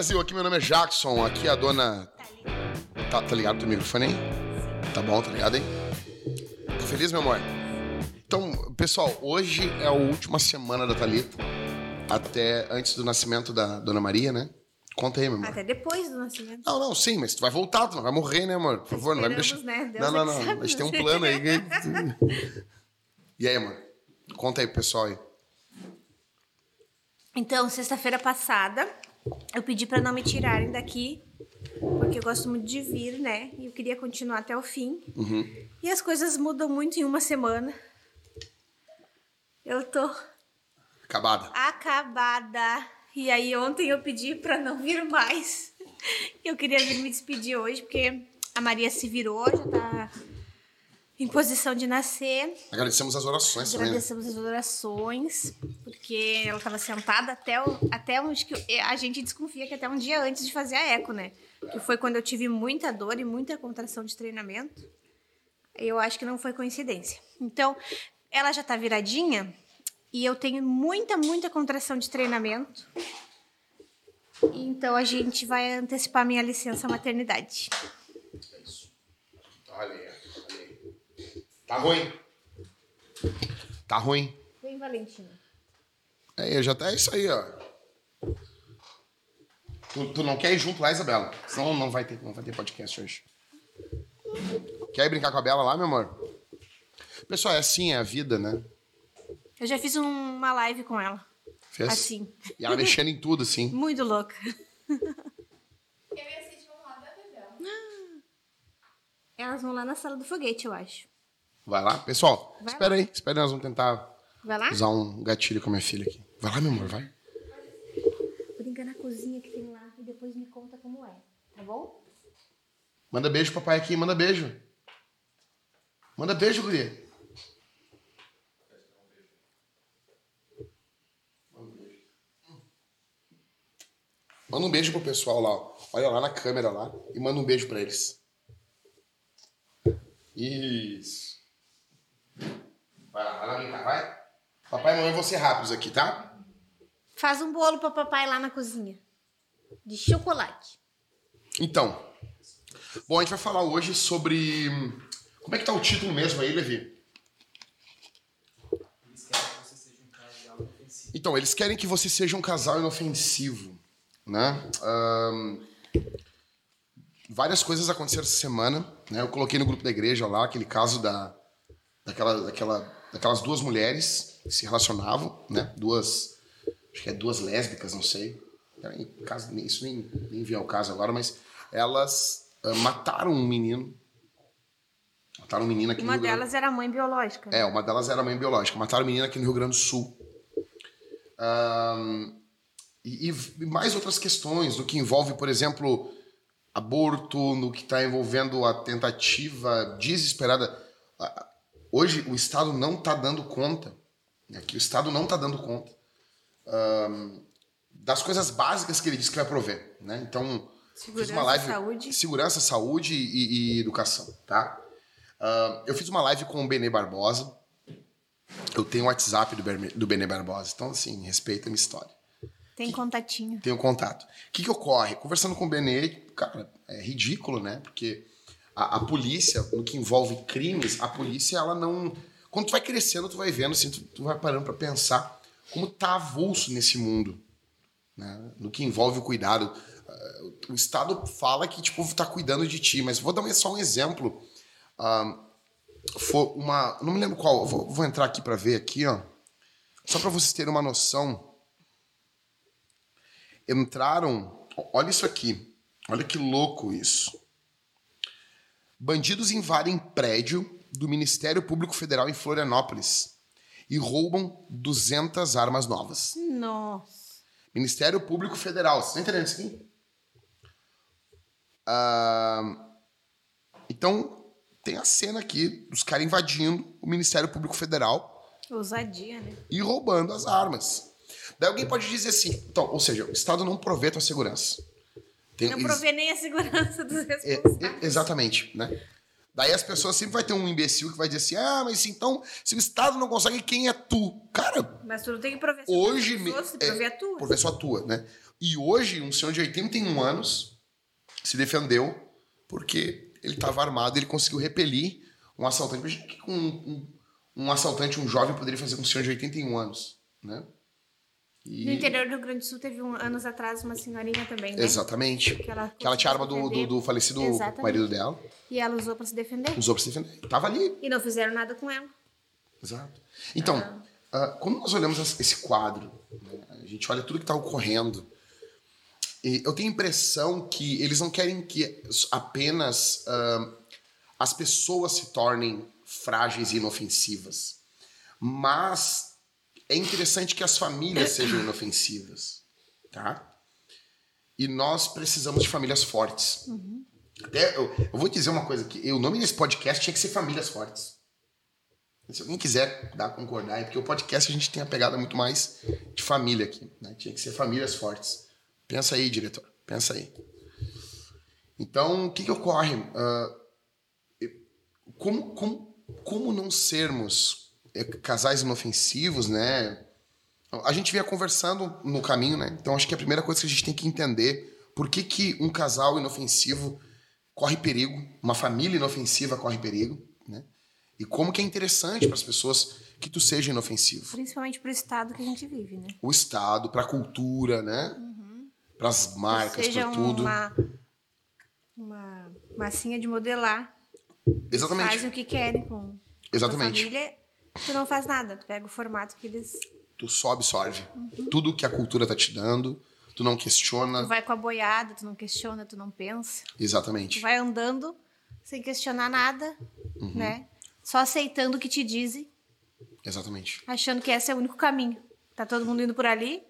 Brasil! Aqui meu nome é Jackson, aqui é a dona. Tá, tá ligado teu microfone aí? Tá bom, tá ligado aí? Tá feliz, meu amor? Então, pessoal, hoje é a última semana da Thalita. Até antes do nascimento da Dona Maria, né? Conta aí, meu amor. Até depois do nascimento. Não, não, sim, mas tu vai voltar, tu não vai morrer, né, amor? Por favor, não vai me deixar. Né? Deus não, não, é não. sabe, A gente tem um né? plano aí. E aí, amor? Conta aí pro pessoal aí. Então, sexta-feira passada, eu pedi pra não me tirarem daqui, porque eu gosto muito de vir, né? E eu queria continuar até o fim. Uhum. E as coisas mudam muito em uma semana. Eu tô Acabada. acabada. E aí ontem eu pedi pra não vir mais. Eu queria vir me despedir hoje, porque a Maria se virou, já tá em posição de nascer. Agradecemos as orações também. né? Agradecemos as orações, porque ela estava sentada até, o, até onde que a gente desconfia que até um dia antes de fazer a eco, né? Que foi quando eu tive muita dor e muita contração de treinamento. Eu acho que não foi coincidência. Então, ela já tá viradinha e eu tenho muita, muita contração de treinamento. Então a gente vai antecipar minha licença maternidade. Olha aí, olha. Tá ruim. Tá ruim. Vem, Valentina. É, já tá é isso aí, ó. Tu, tu não quer ir junto lá, Isabela? Senão não vai ter, não vai ter podcast hoje. Quer ir brincar com a Bela lá, meu amor? Pessoal, é assim, é a vida, né? Eu já fiz um- uma live com ela. Fez? Assim. E ela mexendo em tudo, assim. Muito louca. Elas vão lá na sala do foguete, eu acho. Vai lá. Pessoal, Vai espera aí. Espera aí, nós vamos tentar Vai lá? usar um gatilho com a minha filha aqui. Vai lá, meu amor, vai. Brinca na cozinha que tem lá e depois me conta como é, tá bom? Manda beijo, papai, aqui. Manda beijo. Manda beijo, guria. Manda um beijo pro pessoal lá. ó. Olha lá na câmera lá e manda um beijo pra eles. Isso. Vai lá, vai lá brincar, vai. Papai e mamãe vão ser rápidos aqui, tá? Faz um bolo pra papai lá na cozinha. De chocolate. Então, bom, a gente vai falar hoje sobre. Como é que tá o título mesmo aí, Levi? Então, eles querem que você seja um casal inofensivo, né? Ahn, várias coisas aconteceram essa semana, né? Eu coloquei no grupo da igreja lá aquele caso da, daquela, daquela, daquelas duas mulheres que se relacionavam, né? Duas, acho que é duas lésbicas, não sei. Caso, isso nem, nem vem ao caso agora, mas elas ah, mataram um menino. Mataram um menino aqui Uma no Rio Grande- delas era a mãe biológica. é, uma delas era mãe biológica. Mataram a menina aqui no Rio Grande do Sul. Ahn, e, e mais outras questões, no que envolve, por exemplo, aborto, no que está envolvendo a tentativa desesperada. Hoje o Estado não está dando conta, né, que o Estado não está dando conta ahm, das coisas básicas que ele disse que vai prover. Né? Então, fiz Segurança, uma live. saúde. Segurança, saúde e, e educação. Tá? Eu fiz uma live com o Benê Barbosa. Eu tenho o WhatsApp do, do Benê Barbosa. Então, assim, respeita a minha história. Tem contatinho. Tenho contato. O que, que ocorre? Conversando com o Benê, cara, é ridículo, né? Porque a, a polícia, no que envolve crimes, a polícia, ela não. Quando tu vai crescendo, tu vai vendo, assim, tu, tu vai parando pra pensar como tá avulso nesse mundo. Né? No que envolve o cuidado. O Estado fala que, tipo, tá cuidando de ti, mas vou dar só um exemplo. Ah, uma. Não me lembro qual. Vou, vou entrar aqui pra ver aqui, ó. Só pra vocês terem uma noção entraram. Olha isso aqui. Olha que louco isso. Bandidos invadem prédio do Ministério Público Federal em Florianópolis e roubam 200 armas novas. Nossa. Ministério Público Federal. Vocês estão entendendo isso aqui? Ah, então, tem a cena aqui dos caras invadindo o Ministério Público Federal Ousadia, né? e roubando as armas. Daí alguém pode dizer assim, então, ou seja, o Estado não provê tua segurança. Tem- Não provê nem a segurança dos é, responsáveis. é, exatamente, né? Daí as pessoas sempre vai ter um imbecil que vai dizer assim: ah, mas então, se o Estado não consegue, quem é tu? Cara, Mas tu não tem que prover só hoje. me- pessoas, tem que prover é, a tua. prover só a tua, né? E hoje, um senhor de 81 anos se defendeu porque ele estava armado e ele conseguiu repelir um assaltante. Imagina o que um, um, um assaltante, um jovem, poderia fazer com um senhor de 81 anos, né? E- No interior do Rio Grande do Sul teve um, anos atrás uma senhorinha também, né? Exatamente. Que ela Que ela tinha arma do, do, do falecido Exatamente. marido dela. E ela usou pra se defender. Usou pra se defender. Tava ali. E não fizeram nada com ela. Exato. Então, ah, quando nós olhamos esse quadro, né, a gente olha tudo que está ocorrendo, e eu tenho a impressão que eles não querem que apenas ah, as pessoas se tornem frágeis e inofensivas, mas é interessante que as famílias sejam inofensivas, tá? E nós precisamos de famílias fortes. Até eu, eu vou dizer uma coisa que o nome desse podcast tinha que ser Famílias Fortes. Se alguém quiser dar, concordar, é porque o podcast a gente tem a pegada muito mais de família aqui. Né? Tinha que ser famílias fortes. Pensa aí, diretor. Pensa aí. Então, o que, que ocorre? Eu- como, como, como não sermos casais inofensivos, né? A gente vinha conversando no caminho, né? Então, acho que a primeira coisa que a gente tem que entender por que, que um casal inofensivo corre perigo, uma família inofensiva corre perigo, né? E como que é interessante para as pessoas que tu seja inofensivo. Principalmente pro estado que a gente vive, né? O Estado, para a cultura, né? Para as marcas, para tudo. uma, uma massinha de modelar. Exatamente. Fazem o que querem com Exatamente. a família. Tu não faz nada. Tu pega o formato que eles... Tu só absorve. Uhum. Tudo que a cultura tá te dando, tu não questiona. Tu vai com a boiada, tu não questiona, tu não pensa. Tu Exatamente. vai andando sem questionar nada, Uhum. né? Só aceitando o que te dizem, Exatamente. achando que esse é o único caminho. Tá todo mundo indo por ali,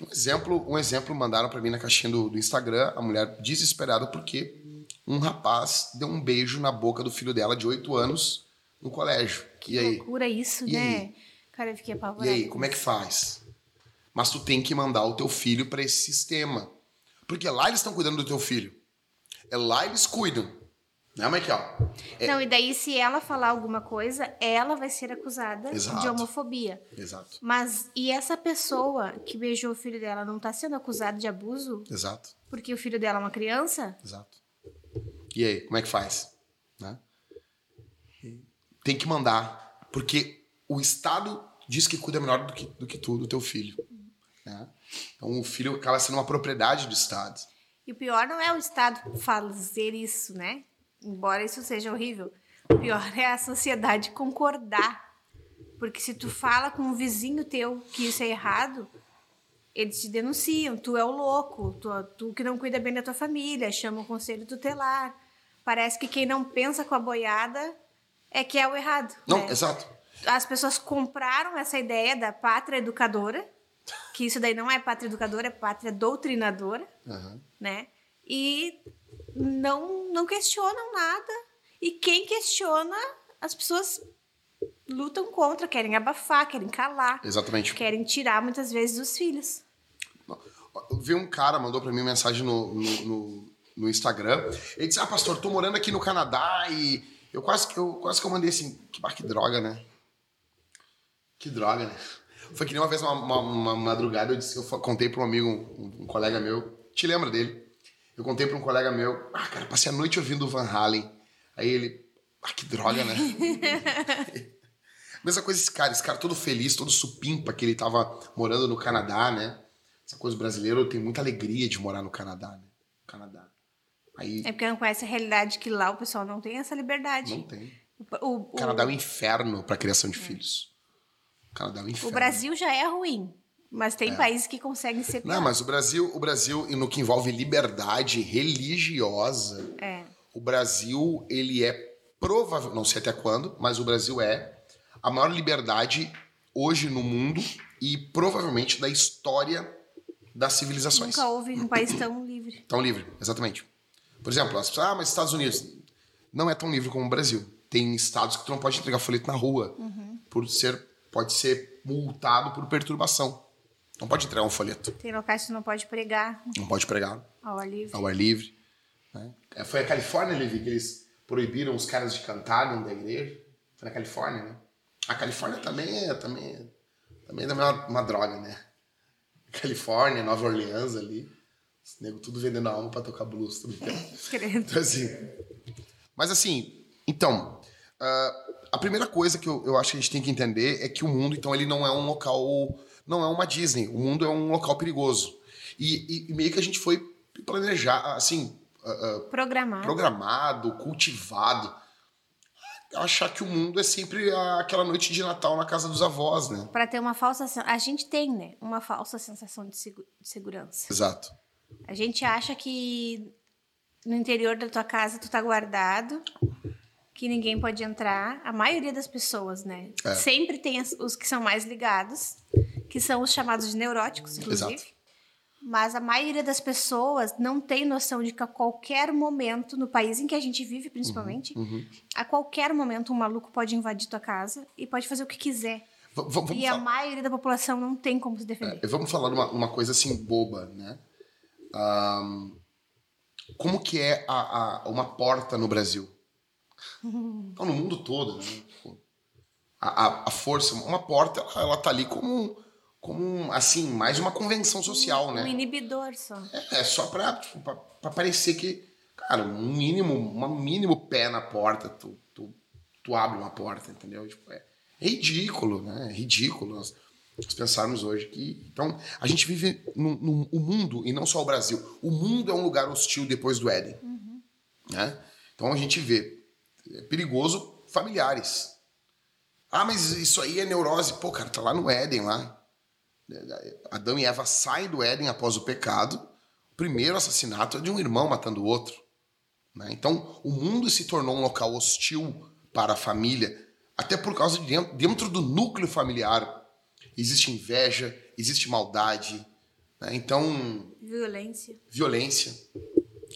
Um exemplo, um exemplo mandaram para mim na caixinha do, do Instagram, a mulher desesperada porque um rapaz deu um beijo na boca do filho dela de 8 anos no colégio. e aí? loucura isso, E né? aí? Cara, eu fiquei E apavorada. aí, como é que faz? Mas tu tem que mandar o teu filho para esse sistema. Porque lá eles estão cuidando do teu filho. É lá eles cuidam. Né, Michael? É, Não, e daí se ela falar alguma coisa, ela vai ser acusada Exato. de homofobia. Exato. Mas e essa pessoa que beijou o filho dela não tá sendo acusada de abuso Exato. porque o filho dela é uma criança? Exato. E aí, como é que faz? Tem que mandar, porque o Estado diz que cuida melhor do que, do que tu, do teu filho. Né? Então o filho acaba sendo uma propriedade do Estado. E o pior não é o Estado fazer isso, né? Embora isso seja horrível. O pior é a sociedade concordar. Porque se tu fala com um vizinho teu que isso é errado, eles te denunciam. Tu é o louco, tu, tu que não cuida bem da tua família, chama o conselho tutelar. Parece que quem não pensa com a boiada é que é o errado. Não, né? exato. as pessoas compraram essa ideia da pátria educadora, que isso daí não é pátria educadora, é pátria doutrinadora, Aham. né? E não, não questionam nada. E quem questiona, as pessoas lutam contra, querem abafar, querem calar, Exatamente. querem tirar muitas vezes os filhos. Eu vi um cara, mandou pra mim mensagem no, no, no- no Instagram. Ele disse: Ah, pastor, tô morando aqui no Canadá e eu quase, que- eu, quase que eu mandei assim: que, que droga, né? Que droga, né? Foi que nem uma vez, uma, uma- uma madrugada, eu, disse, eu contei pra um amigo, um, um colega meu, te lembra dele? Eu contei pra um colega meu: Ah, cara, passei a noite ouvindo o Van Halen. Aí ele: Ah, que droga, né? Mesma coisa esse cara, esse cara todo feliz, todo supimpa que ele tava morando no Canadá, né? Essa coisa brasileira tem muita alegria de morar no Canadá, né? Canadá. Aí É porque não conhece a realidade que lá o pessoal não tem essa liberdade. não tem. O, o- O Canadá é um inferno pra criação de filhos. O Canadá é um inferno. o Brasil já é ruim, mas tem países que conseguem ser pior. Não, mas o Brasil, o Brasil, no que envolve liberdade religiosa, É. o Brasil, ele é provável, não sei até quando, mas o Brasil é a maior liberdade hoje no mundo e provavelmente da história das civilizações. Nunca houve um país tão livre. Tão livre, exatamente. Por exemplo, as pessoas, ah, mas Estados Unidos não é tão livre como o Brasil. Tem estados que tu não pode entregar folheto na rua por ser pode ser multado por perturbação. Não pode entregar um folheto, Tem locais que tu não pode pregar não pode pregar ao ar livre. ao ar livre. né? É, Foi a Califórnia, Levi, que eles proibiram os caras de cantar dentro da igreja. Foi na Califórnia, né? A Califórnia também é, também é, também é uma, uma droga, né? Califórnia, Nova Orleans ali. Os nego tudo vendendo alma pra tocar blues. Tudo Credo. então, assim, mas assim, então, ah, a primeira coisa que eu, eu acho que a gente tem que entender é que o mundo, então, ele não é um local, não é uma Disney. O mundo é um local perigoso. E, e- e meio que a gente foi planejar, assim, ah, ah, Programar. programado, cultivado. Achar que o mundo é sempre a- aquela noite de Natal na casa dos avós, né? Pra ter uma falsa. A gente tem, né? Uma falsa sensação de, segu- de segurança. Exato. A gente acha que no interior da tua casa tu tá guardado, que ninguém pode entrar. A maioria das pessoas, né? É. Sempre tem os que são mais ligados, que são os chamados de neuróticos, inclusive. Exato. Mas a maioria das pessoas não tem noção de que a qualquer momento, no país em que a gente vive, principalmente, Uhum. a qualquer momento um maluco pode invadir tua casa e pode fazer o que quiser. V- e a maioria da população não tem como se defender. é, vamos falar de uma, uma coisa assim boba, né? Ahn, como que é a, a- uma porta no Brasil? Então, no mundo todo, né? A, a, força, uma porta, ela, tá ali como, como, assim, mais uma convenção social, né? Um inibidor só. É só pra, tipo, pra, pra parecer que, cara, um mínimo, um mínimo pé na porta, tu, tu, tu abre uma porta, entendeu? Tipo, é, é ridículo, né? É ridículo nós, nós pensarmos hoje que. Então, a gente vive no, no o mundo, e não só o Brasil. O mundo é um lugar hostil depois do Éden. Né? Então a gente vê. É perigoso familiares. Ah, mas isso aí é neurose. Pô, cara, tá lá no Éden lá. Adão e Eva saem do Éden após o pecado. O primeiro assassinato é de um irmão matando o outro. né? Então, o mundo se tornou um local hostil para a família, até por causa de dentro, dentro do núcleo familiar existe inveja, existe maldade, né? então Violência. violência.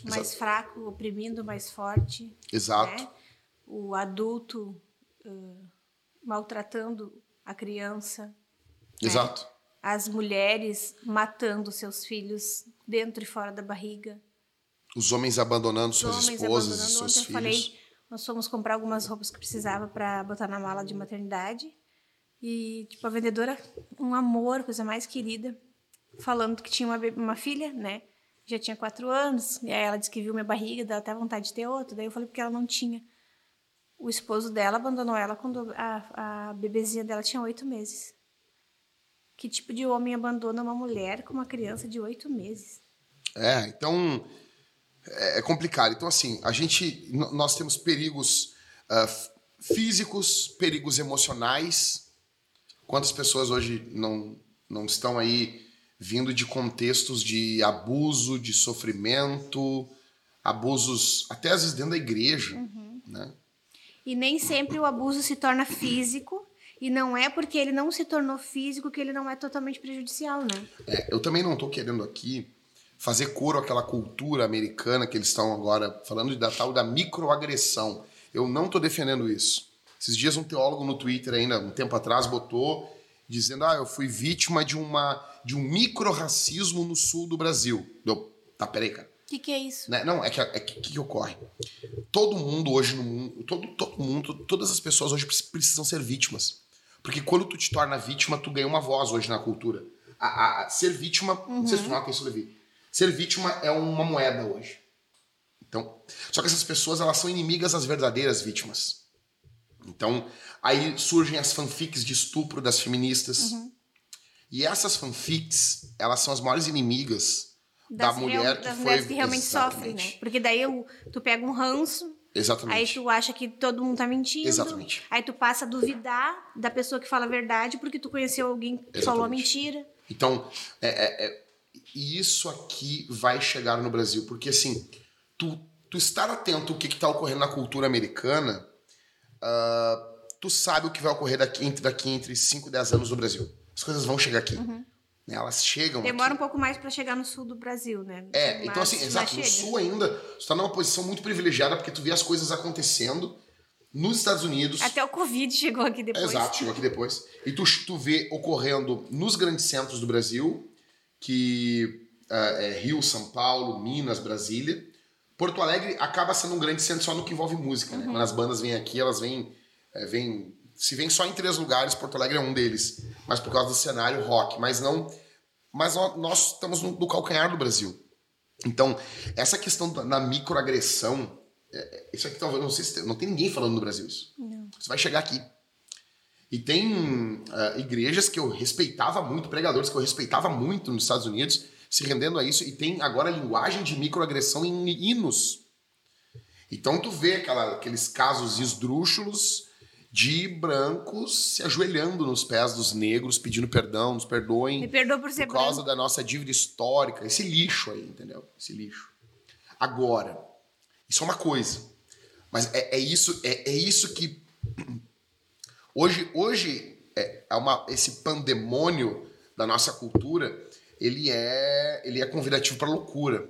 Mais Exato. fraco, oprimindo o mais forte. Exato. né? O adulto ãh, maltratando a criança. Exato. As mulheres matando seus filhos dentro e fora da barriga. Os homens abandonando Os suas homens esposas e abandonando. seus Ontem eu filhos. falei, nós fomos comprar algumas roupas que precisava para botar na mala de maternidade. E, tipo, a vendedora, um amor, coisa mais querida, falando que tinha uma, uma filha, né? Já tinha quatro anos. E aí ela disse que viu minha barriga, dá até vontade de ter outra. Daí eu falei porque ela não tinha. O esposo dela abandonou ela quando a, a bebezinha dela tinha oito meses. Que tipo de homem abandona uma mulher com uma criança de oito meses? É, então é é complicado. Então, assim, a gente, nós temos perigos f- físicos, perigos emocionais. Quantas pessoas hoje não, não estão aí vindo de contextos de abuso, de sofrimento, abusos até às vezes dentro da igreja, né? E nem sempre o abuso se torna físico. E não é porque ele não se tornou físico que ele não é totalmente prejudicial, né? É, eu também não estou querendo aqui fazer coro àquela cultura americana que eles estão agora falando da tal da microagressão. Eu não estou defendendo isso. Esses dias um teólogo no Twitter ainda, um tempo atrás, botou dizendo: "Ah, eu fui vítima de uma de um micro-racismo no sul do Brasil". Eu, tá, peraí, cara. O que, que é isso? Né? Não, é que é que, que ocorre. Todo mundo hoje no mundo, todo, todo mundo, todas as pessoas hoje precis- precisam ser vítimas. Porque quando tu te torna vítima, tu ganha uma voz hoje na cultura. A, a- a- ser vítima, não sei se tu nota isso, Levi. Ser vítima é uma moeda hoje. Então, só que essas pessoas, elas são inimigas das verdadeiras vítimas. Então, aí surgem as fanfics de estupro das feministas. E essas fanfics, elas são as maiores inimigas da Das mulher real- que das foi mulheres que realmente sofrem, Exatamente. né? Porque daí o- tu pega um ranço, aí Exatamente. tu acha que todo mundo tá mentindo. Exatamente. Aí tu passa a duvidar da pessoa que fala a verdade porque tu conheceu alguém que falou a Exatamente. mentira. Então, é, é- é- isso aqui vai chegar no Brasil, porque assim, tu, tu estar atento ao que está ocorrendo na cultura americana, ah, tu sabe o que vai ocorrer daqui entre, daqui entre 5 e 10 anos no Brasil. As coisas vão chegar aqui. né? Elas chegam Demora um aqui. pouco mais pra chegar no sul do Brasil, né? É, Mas- então assim, exato, no sul ainda, tu tá numa posição muito privilegiada porque tu vê as coisas acontecendo nos Estados Unidos. Até o Covid chegou aqui depois. Exato, chegou aqui depois. E tu, tu vê ocorrendo nos grandes centros do Brasil, que ah, é Rio, São Paulo, Minas, Brasília. Porto Alegre acaba sendo um grande centro só no que envolve música, né? Quando as bandas vêm aqui, elas vêm, é, vêm. Se vêm só em três lugares, Porto Alegre é um deles. Mas por causa do cenário rock. Mas não. Mas nó- nós estamos no, no calcanhar do Brasil. Então, essa questão da microagressão, é, é, isso aqui talvez, não sei se tem, não tem ninguém falando no Brasil isso. Você vai chegar aqui. E tem ah, igrejas que eu respeitava muito, pregadores que eu respeitava muito nos Estados Unidos, se rendendo a isso, e tem agora linguagem de microagressão em hinos. Então tu vê aquela- aqueles casos esdrúxulos de brancos se ajoelhando nos pés dos negros, pedindo perdão, nos perdoem Me perdoa por ser por causa branco. da nossa dívida histórica, esse lixo aí, entendeu? Esse lixo. Agora, isso é uma coisa. Mas é, é isso, é, é isso que hoje, hoje é, é uma, esse pandemônio da nossa cultura, ele é, ele é convidativo para loucura,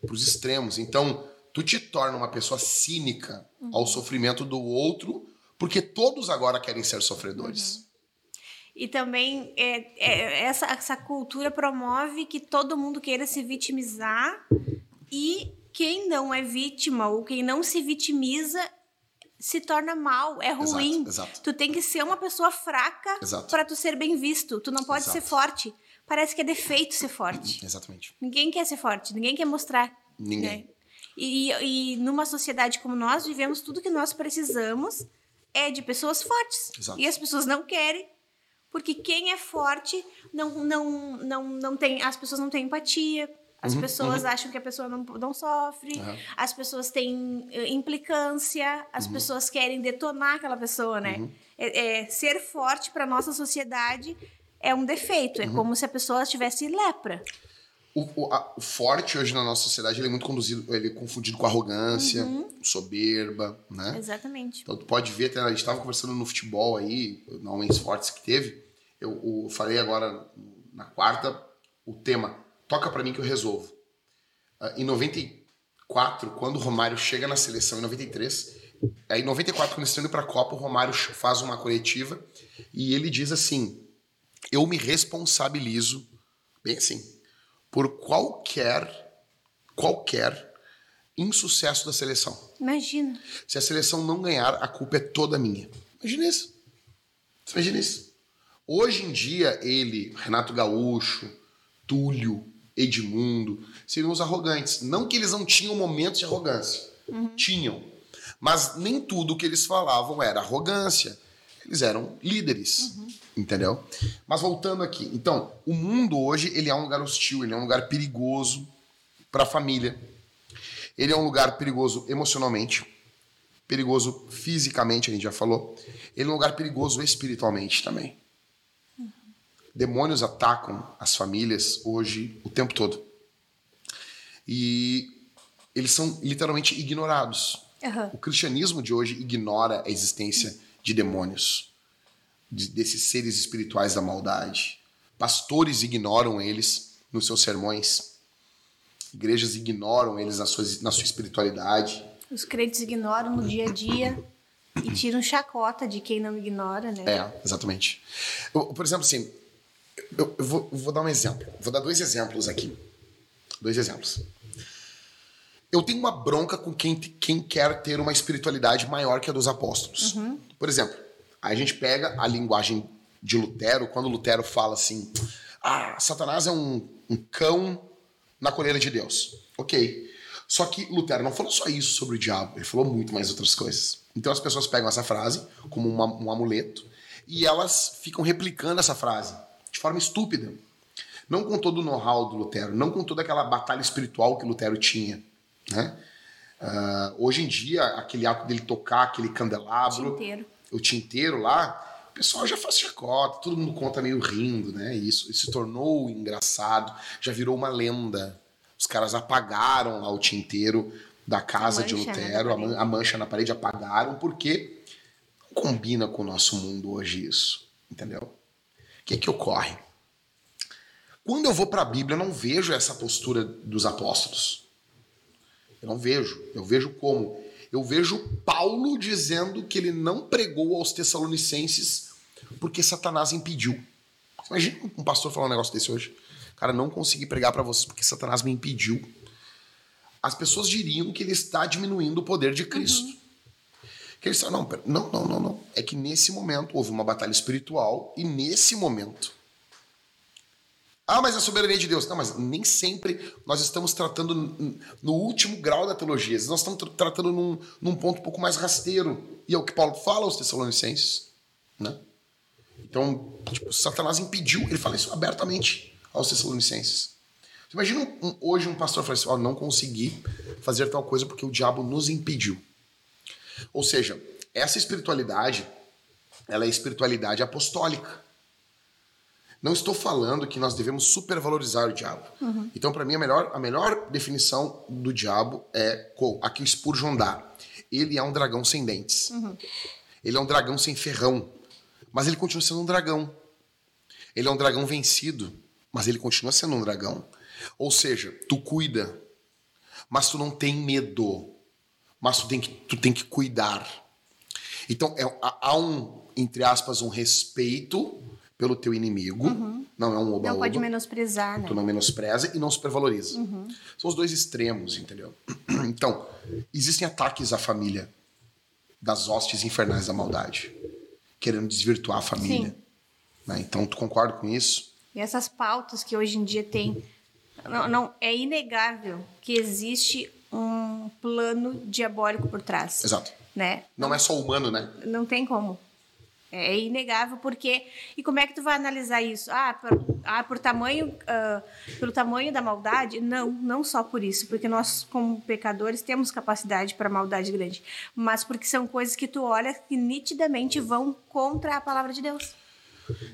para os extremos. Então, tu te torna uma pessoa cínica ao sofrimento do outro, porque todos agora querem ser sofredores. E também é, é, essa, essa cultura promove que todo mundo queira se vitimizar e quem não é vítima ou quem não se vitimiza se torna mal, é ruim. exato. Tu tem que ser uma pessoa fraca Exato. para tu ser bem visto. Tu não pode Exato. ser forte. Parece que é defeito ser forte. Exatamente. Ninguém quer ser forte, ninguém quer mostrar. Ninguém. né? E, e numa sociedade como nós vivemos, tudo que nós precisamos é de pessoas fortes. Exato. E as pessoas não querem, porque quem é forte não, não, não, não tem. As pessoas não têm empatia. As pessoas acham que a pessoa não, não sofre, Uhum. As pessoas têm eh, implicância, as Uhum. pessoas querem detonar aquela pessoa, né? É, é, ser forte para nossa sociedade é um defeito, Uhum. é como se a pessoa tivesse lepra. O, o- a- o forte hoje na nossa sociedade ele é muito conduzido, ele é confundido com arrogância, soberba, né? Exatamente. Então tu pode ver, até a gente estava conversando no futebol aí, na Homens Fortes que teve. Eu, eu falei agora na quarta o tema Toca pra mim que eu resolvo. Ah, em 94, quando o Romário chega na seleção, em 93, aí em 94, quando eles estão indo pra Copa, o Romário faz uma coletiva e ele diz assim: Eu me responsabilizo, bem assim, por qualquer, qualquer insucesso da seleção. Imagina. Se a seleção não ganhar, a culpa é toda minha. Imagina isso. Imagina isso. Hoje em dia, ele, Renato Gaúcho, Túlio, Edmundo, seriam os arrogantes. Não que eles não tinham momentos de arrogância. Tinham. Mas nem tudo que eles falavam era arrogância. Eles eram líderes. Entendeu? Mas voltando aqui. Então, o mundo hoje, ele é um lugar hostil, ele é um lugar perigoso para a família. Ele é um lugar perigoso emocionalmente, perigoso fisicamente, a gente já falou. Ele é um lugar perigoso espiritualmente também. Demônios atacam as famílias hoje o tempo todo. E eles são literalmente ignorados. Aham. O cristianismo de hoje ignora a existência de demônios, de- desses seres espirituais da maldade. Pastores ignoram eles nos seus sermões. Igrejas ignoram eles na sua, na sua espiritualidade. Os crentes ignoram no dia a dia e tiram chacota de quem não ignora, né? É, exatamente. Eu, por exemplo, assim, eu, eu vou, eu vou dar um exemplo. Vou dar dois exemplos aqui. Dois exemplos. Eu tenho uma bronca com quem, quem quer ter uma espiritualidade maior que a dos apóstolos. Por exemplo, a gente pega a linguagem de Lutero, quando Lutero fala assim: ah, Satanás é um, um cão na coleira de Deus. Ok. Só que Lutero não falou só isso sobre o diabo, ele falou muito mais outras coisas. Então as pessoas pegam essa frase como uma- um amuleto e elas ficam replicando essa frase de forma estúpida. Não com todo o know-how do Lutero, não com toda aquela batalha espiritual que Lutero tinha. Né? Ah, hoje em dia, aquele ato dele tocar aquele candelabro, Tinteiro. o tinteiro lá, o pessoal já faz chacota, todo mundo conta meio rindo, né? Isso, isso se tornou engraçado, já virou uma lenda. Os caras apagaram lá o tinteiro da casa de né, Lutero, a, man- a mancha na parede apagaram, porque não combina com o nosso mundo hoje isso, entendeu? O que que ocorre? Quando eu vou para a Bíblia, eu não vejo essa postura dos apóstolos. Eu não vejo. Eu vejo como? Eu vejo Paulo dizendo que ele não pregou aos Tessalonicenses porque Satanás impediu. Imagina um pastor falar um negócio desse hoje. Cara, não consegui pregar para vocês porque Satanás me impediu. as pessoas diriam que ele está diminuindo o poder de Cristo. Que eles falam, não, não, não, não, não. É que nesse momento houve uma batalha espiritual e nesse momento. Ah, mas é a soberania de Deus. Não, mas nem sempre nós estamos tratando no último grau da teologia. Nós estamos tra- tratando num, num ponto um pouco mais rasteiro. E é o que Paulo fala aos Tessalonicenses. Né? Então, tipo, Satanás impediu, ele fala isso abertamente aos Tessalonicenses. Você Imagina um- um- hoje um pastor falar assim: ó, não consegui fazer tal coisa porque o diabo nos impediu. Ou seja, essa espiritualidade, ela é espiritualidade apostólica. Não estou falando que nós devemos supervalorizar o diabo. Então, para mim, a melhor, a melhor definição do diabo é a que o Spurgeon dá. Ele é um dragão sem dentes. Ele é um dragão sem ferrão. Mas ele continua sendo um dragão. Ele é um dragão vencido, mas ele continua sendo um dragão. Ou seja, tu cuida, mas tu não tem medo. Mas tu tem que, tu tem que cuidar. Então, é, há um, entre aspas, um respeito pelo teu inimigo. Não é um oba-oba. Não pode menosprezar, né? Tu não menospreza e não supervaloriza. São os dois extremos, entendeu? Então, existem ataques à família das hostes infernais da maldade, querendo desvirtuar a família. Sim. né? Então, tu concorda com isso? E essas pautas que hoje em dia tem. Não, não, é inegável que existe um plano diabólico por trás. Exato. Né? Não é só humano, né? Não tem como. É inegável porque e como é que tu vai analisar isso? Ah, por, ah, por tamanho, ah, pelo tamanho da maldade? Não, não só por isso, porque nós como pecadores temos capacidade para maldade grande, mas porque são coisas que tu olha que nitidamente vão contra a palavra de Deus,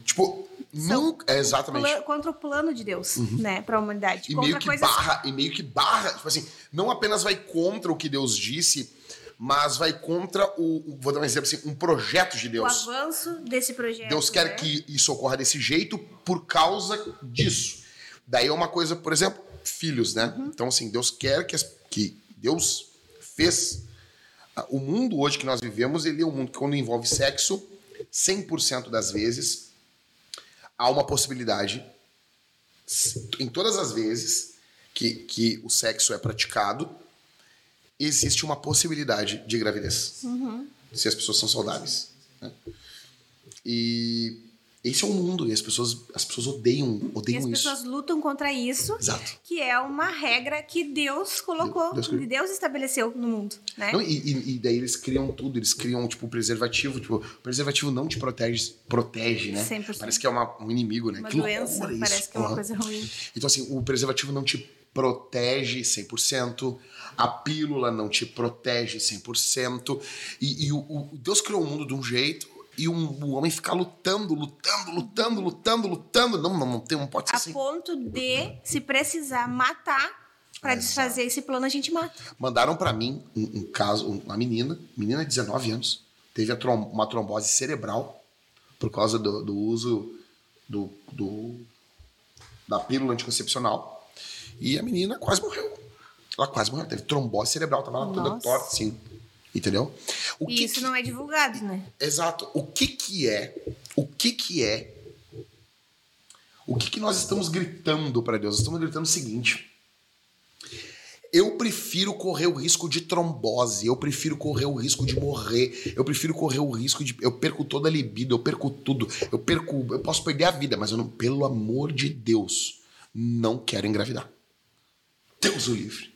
Tipo, nunca. É exatamente. Contra o plano de Deus, né, para a humanidade, E contra meio que coisas barra, e meio que barra, tipo assim, não apenas vai contra o que Deus disse, mas vai contra o, o- vou dar um exemplo assim, um projeto de o Deus. avanço desse projeto. Deus quer né? que isso ocorra desse jeito por causa disso. Daí é uma coisa, por exemplo, filhos, né? Então, assim, Deus quer que, as- que Deus fez. ah, O mundo hoje que nós vivemos, ele é um mundo que, quando envolve sexo, 100% das vezes, há uma possibilidade, em todas as vezes que, que o sexo é praticado, existe uma possibilidade de gravidez. Se as pessoas são saudáveis. né? E esse é o mundo, e as pessoas, as pessoas odeiam, E odeiam as isso. pessoas lutam contra isso, Exato. que é uma regra que Deus colocou, Deus que. Deus estabeleceu no mundo, né? Não, e, e- e daí eles criam tudo, eles criam, tipo, preservativo. Tipo, o preservativo não te protege, protege, né? 100%. Parece que é uma- um inimigo, né? Uma que doença, isso. parece que é uma coisa ruim. Então, assim, o preservativo não te protege 100%, a pílula não te protege 100%, e, e o, o- Deus criou o mundo de um jeito e um, o homem ficar lutando, lutando, lutando, lutando, lutando. Não, não, não, tem, não pode ser A assim. ponto de, se precisar matar, para desfazer esse plano, a gente mata. Mandaram pra mim um, um caso, uma menina, menina de 19 anos, teve a trom- uma trombose cerebral por causa do, do uso do, do- da pílula anticoncepcional. E a menina quase morreu. Ela quase morreu, teve trombose cerebral, tava lá toda torta, assim. Entendeu? O E que isso que- não é divulgado, né? Exato. O que que é? O que que é? O que que nós estamos gritando para Deus? Nós estamos gritando o seguinte: eu prefiro correr o risco de trombose, eu prefiro correr o risco de morrer, eu prefiro correr o risco de eu perco toda a libido, eu perco tudo, eu perco, eu posso perder a vida, mas eu não, pelo amor de Deus, não quero engravidar. Deus o livre.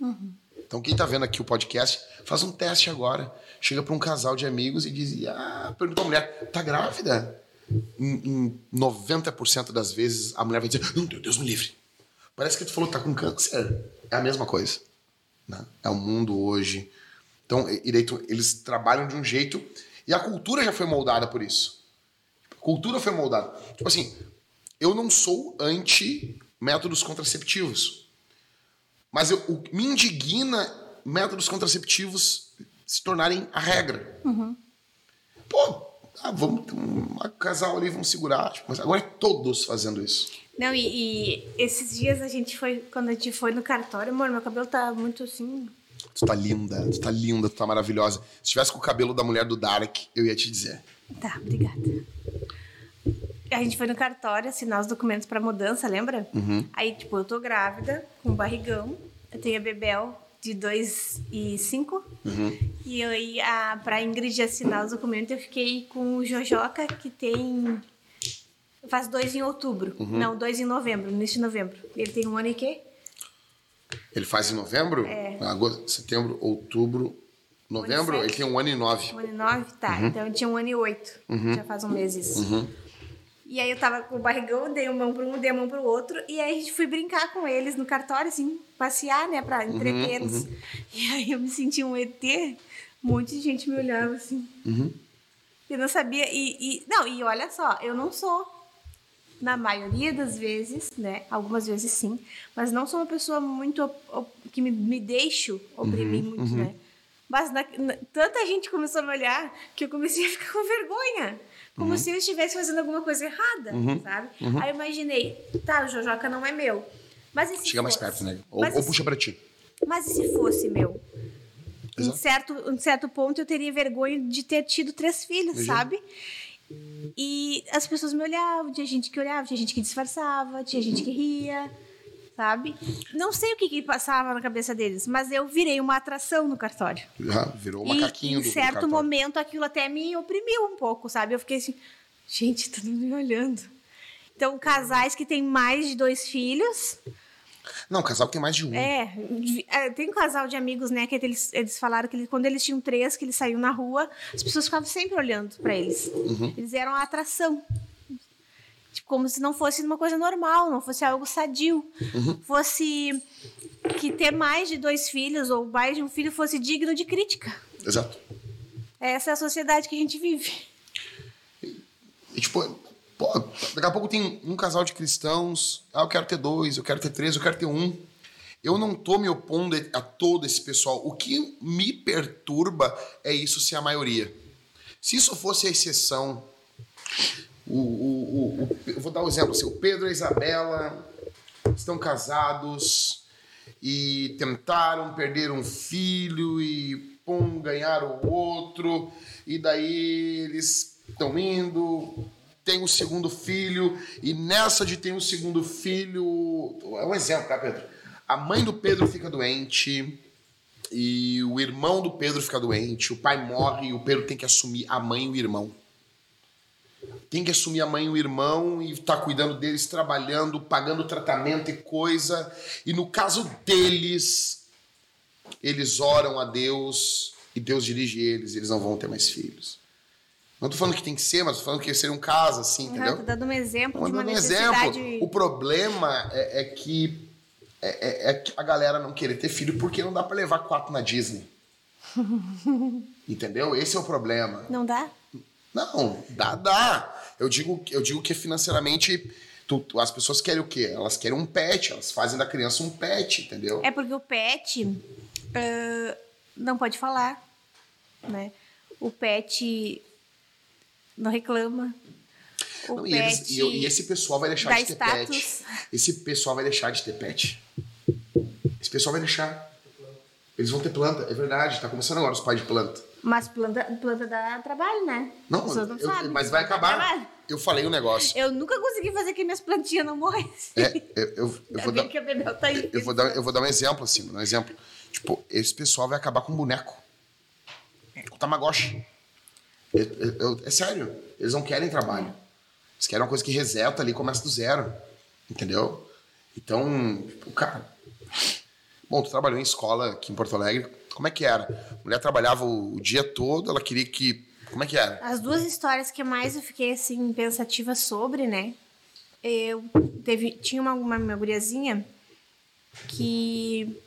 Então, quem tá vendo aqui o podcast, faz um teste agora. Chega para um casal de amigos e diz: Ah, pergunta a mulher, tá grávida? Em, em 90% das vezes, a mulher vai dizer: Não, Deus me livre. Parece que tu falou que tá com câncer. É a mesma coisa. né? É o mundo hoje. Então, tu- eles trabalham de um jeito e a cultura já foi moldada por isso. A cultura foi moldada. Tipo assim, eu não sou anti métodos contraceptivos. Mas eu, o, me indigna métodos contraceptivos se tornarem a regra. Pô, ah, vamos ter um, um casal ali, vamos segurar. Tipo, mas agora é todos fazendo isso. Não, e, e esses dias a gente foi, quando a gente foi no cartório, amor, meu cabelo tá muito assim. Tu tá linda, tu tá linda, tu tá maravilhosa. Se tivesse com o cabelo da mulher do Dark, eu ia te dizer. Tá, obrigada. A gente foi no cartório assinar os documentos pra mudança, lembra? Aí, tipo, eu tô grávida, com barrigão, eu tenho a Bebel de 2 e 5. Uhum. E aí, a, pra Ingrid assinar os documentos, eu fiquei com o Jojoca, que tem. Faz dois em outubro. Uhum. Não, dois em novembro, no início de novembro. Ele tem um ano e quê? Ele faz em novembro? É. Agosto, setembro, outubro, novembro? Ele tem um ano e nove. Um ano e nove? Tá. Então eu tinha um ano e oito. Já faz um mês isso. E aí eu tava com o barrigão, dei uma mão pra um, dei a mão pro outro. E aí a gente foi brincar com eles no cartório, assim, passear, né, pra entretê-los. E aí eu me senti um ET, um monte de gente me olhava assim. Eu não sabia. E, e- não, e olha só, eu não sou. Na maioria das vezes, né? Algumas vezes sim. Mas não sou uma pessoa muito. op- op- que me, me deixo oprimir muito, né? Mas na- na- tanta gente começou a me olhar que eu comecei a ficar com vergonha. Como se eu estivesse fazendo alguma coisa errada, sabe? Aí eu imaginei, tá, o Jojoca não é meu. Mas se Chega mais fosse? perto, né? Ou, ou e se- puxa pra ti. Mas e se fosse meu? Em certo, em certo ponto eu teria vergonha de ter tido três filhos, Imagina. sabe? E as pessoas me olhavam, tinha gente que olhava, tinha gente que disfarçava, tinha gente que ria, sabe? Não sei o que, que passava na cabeça deles, mas eu virei uma atração no cartório. Já virou E macaquinho em do certo cartório. momento aquilo até me oprimiu um pouco, sabe? Eu fiquei assim, gente, todo mundo me olhando. Então, casais que têm mais de dois filhos, Não, casal tem mais de um. é, é, tem um casal de amigos, né, que eles, eles falaram que quando eles tinham três, que eles saíam na rua, as pessoas ficavam sempre olhando pra eles. Uhum. Eles eram a atração. Tipo, como se não fosse uma coisa normal, não fosse algo sadio. Uhum. Fosse que ter mais de dois filhos ou mais de um filho fosse digno de crítica. Exato. Essa é a sociedade que a gente vive. E, tipo, pô, daqui a pouco tem um casal de cristãos. Ah, eu quero ter dois, eu quero ter três, eu quero ter um. Eu não tô me opondo a todo esse pessoal. O que me perturba é isso ser a maioria. Se isso fosse a exceção, o, o, o, o- eu vou dar um exemplo. Assim, o Pedro e a Isabela estão casados e tentaram perder um filho e pum, ganharam o outro, e daí eles estão indo, tem um segundo filho, e nessa de ter um segundo filho. É um exemplo, tá, Pedro? A mãe do Pedro fica doente. E o irmão do Pedro fica doente, o pai morre e o Pedro tem que assumir a mãe e o irmão tem que assumir a mãe e o irmão e tá cuidando deles, trabalhando, pagando tratamento e coisa. E no caso deles, eles oram a Deus e Deus dirige eles, e eles não vão ter mais filhos. Não tô falando que tem que ser, mas tô falando que seria um caso assim, Ah, entendeu? tô dando um exemplo de uma Mandando um necessidade. exemplo. O problema é, é que é, é- é que a galera não querer ter filho porque não dá pra levar quatro na Disney. Entendeu? Esse é o problema. Não dá? Não, dá, dá. Eu digo, eu digo que financeiramente tu- tu- as pessoas querem o quê? Elas querem um pet, elas fazem da criança um pet, entendeu? É porque o pet ah, não pode falar, né? O pet não reclama. O Não, e, pet eles- e e esse pessoal vai deixar de ter status. pet. Esse pessoal vai deixar de ter pet. Esse pessoal vai deixar. Eles vão ter planta, é verdade. Tá começando agora os pais de planta. Mas planta, planta dá trabalho, né? Não, As pessoas não eu- sabem. mas vai acabar. Eu falei um negócio. Eu nunca consegui fazer que minhas plantinhas não morressem. É, eu, eu, vou dar, tá eu, vou dar, eu vou dar um exemplo, assim, um exemplo. Tipo, esse pessoal vai acabar com boneco. Com Tamagotchi. É sério. Eles não querem trabalho. Eles querem uma coisa que reseta ali começa do zero. Entendeu? Então, tipo, cara. Bom, tu trabalhou em escola aqui em Porto Alegre. Como é que era? A mulher trabalhava o, o dia todo, ela queria que. Como é que era? As duas histórias que mais eu fiquei assim pensativa sobre, né? Eu teve tinha uma uma, uma guriazinha que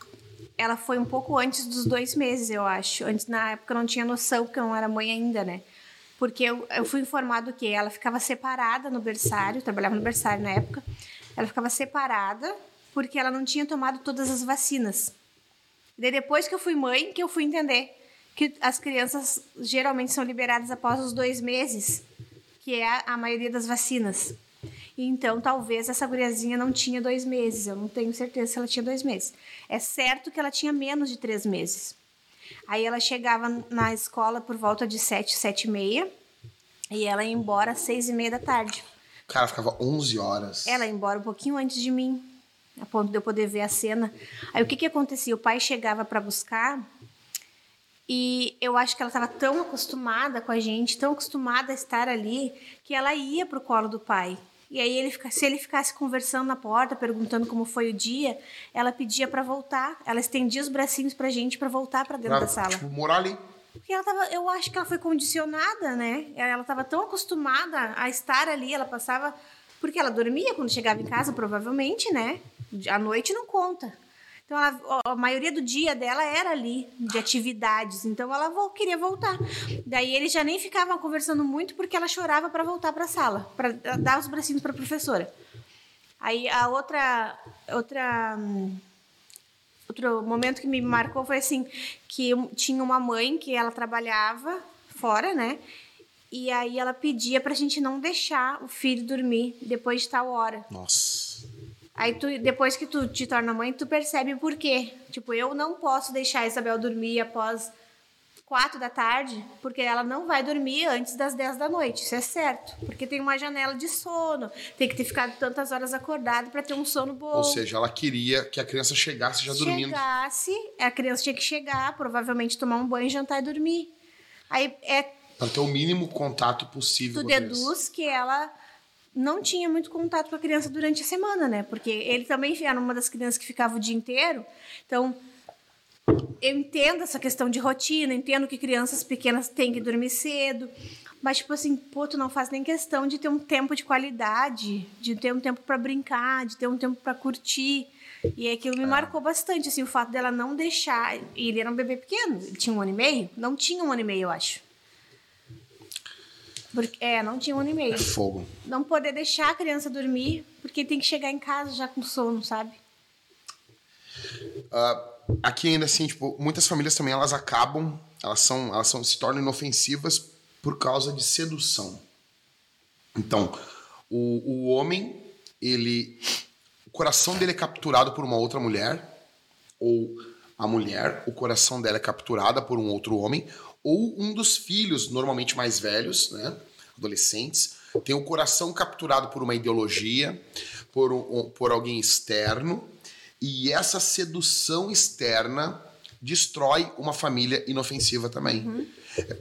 ela foi um pouco antes dos dois meses, eu acho. Antes na época eu não tinha noção porque eu não era mãe ainda, né? Porque eu, eu fui informado que ela ficava separada no berçário, trabalhava no berçário na época. Ela ficava separada porque ela não tinha tomado todas as vacinas. Daí depois que eu fui mãe, que eu fui entender que as crianças geralmente são liberadas após os dois meses, que é a, maioria das vacinas. Então, talvez essa guriazinha não tinha dois meses. Eu não tenho certeza se ela tinha dois meses. É certo que ela tinha menos de três meses. Aí ela chegava na escola por volta de sete, sete e meia. E ela ia embora às seis e meia da tarde. Cara ficava 11 horas. Ela ia embora um pouquinho antes de mim. A ponto de eu poder ver a cena. Aí o que que acontecia? O pai chegava para buscar e eu acho que ela estava tão acostumada com a gente, tão acostumada a estar ali, que ela ia pro colo do pai. E aí ele se ele ficasse conversando na porta, perguntando como foi o dia, ela pedia para voltar. Ela estendia os bracinhos pra gente para voltar para dentro Pra, da sala. tipo, morar ali. Porque ela tava, eu acho que ela foi condicionada, né? Ela estava tão acostumada a estar ali, ela passava. Porque ela dormia quando chegava em casa, provavelmente, né? À noite não conta. Então, ela- a maioria do dia dela era ali, de atividades. Então, ela queria voltar. Daí, eles já nem ficavam conversando muito porque ela chorava para voltar para a sala, para dar os bracinhos para a professora. Aí, a outra. outra outro momento que me marcou foi assim que tinha uma mãe que ela trabalhava fora, né? E aí ela pedia pra gente não deixar o filho dormir depois de tal hora. Nossa. Aí tu, depois que tu te torna mãe, tu percebe por quê. Tipo, eu não posso deixar a Isabel dormir após quatro da tarde, porque ela não vai dormir antes das 10 da noite. Isso é certo. Porque tem uma janela de sono. Tem que ter ficado tantas horas acordado pra ter um sono bom. Ou seja, ela queria que a criança chegasse já dormindo. Chegasse, a criança tinha que chegar, provavelmente tomar um banho, jantar e dormir. Aí é, Pra ter o mínimo contato possível tu com a criança. deduz que ela não tinha muito contato com a criança durante a semana, né? Porque ele também era uma das crianças que ficava o dia inteiro. Então, eu entendo essa questão de rotina, entendo que crianças pequenas têm que dormir cedo. Mas, tipo assim, pô, tu não faz nem questão de ter um tempo de qualidade, de ter um tempo para brincar, de ter um tempo para curtir. E aquilo me marcou bastante, assim, o fato dela não deixar. Ele era um bebê pequeno, ele tinha um ano e meio? Não tinha um ano e meio, eu acho. Porque, é, não tinha um ano e meio É fogo. não poder deixar a criança dormir, porque tem que chegar em casa já com sono, sabe? Ah, aqui ainda assim, tipo, muitas famílias também elas acabam, elas são, elas são, se tornam inofensivas por causa de sedução. Então, o, o homem, ele, o coração dele é capturado por uma outra mulher, ou a mulher, o coração dela é capturada por um outro homem, ou um dos filhos, normalmente mais velhos, né, adolescentes, tem o coração capturado por uma ideologia, por, um- por alguém externo, e essa sedução externa destrói uma família inofensiva também.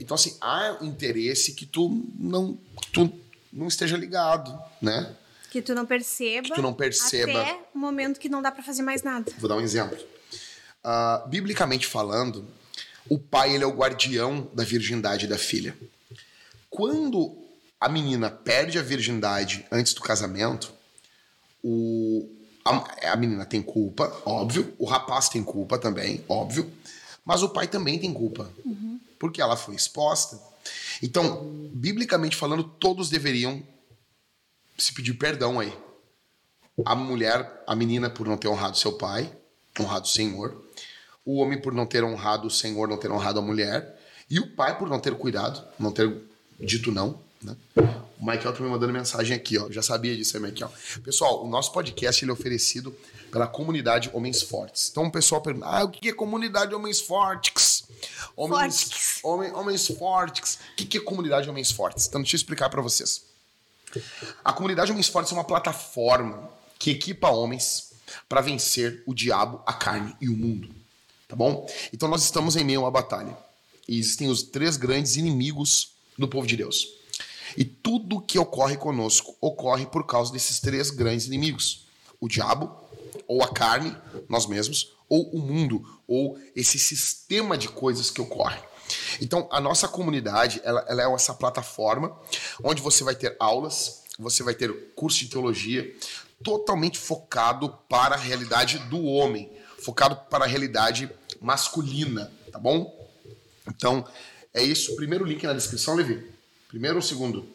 Então, assim, há interesse que tu não, que tu não esteja ligado, né? Que tu não perceba. Que tu não perceba. Até o momento que não dá pra fazer mais nada. Vou dar um exemplo. Ah, biblicamente falando, o pai ele é o guardião da virgindade da filha. Quando a menina perde a virgindade antes do casamento, o, a, a menina tem culpa, óbvio. O rapaz tem culpa também, óbvio. Mas o pai também tem culpa. Porque ela foi exposta. Então, biblicamente falando, todos deveriam se pedir perdão aí a mulher, a menina por não ter honrado seu pai, honrado o Senhor, o homem por não ter honrado o Senhor, não ter honrado a mulher, e o pai por não ter cuidado, não ter dito não. Né? O Michael tá me mandando mensagem aqui, ó. Já sabia disso aí, Michael. Pessoal, o nosso podcast ele é oferecido pela comunidade Homens Fortes. Então o pessoal pergunta: ah, o que é comunidade Homens Fortes? Homens, Fortes. homem, homens Fortes. O que é comunidade Homens Fortes? Então deixa eu explicar para vocês. A comunidade Homens Fortes é uma plataforma que equipa homens para vencer o diabo, a carne e o mundo. Tá bom? Então nós estamos em meio a uma batalha. E existem os três grandes inimigos do povo de Deus. E tudo que ocorre conosco ocorre por causa desses três grandes inimigos: o diabo, ou a carne, nós mesmos, ou o mundo, ou esse sistema de coisas que ocorre. Então, a nossa comunidade, ela, ela é essa plataforma onde você vai ter aulas, você vai ter curso de teologia totalmente focado para a realidade do homem, focado para a realidade masculina, tá bom? Então, é isso. Primeiro link na descrição, Levi. Primeiro ou segundo?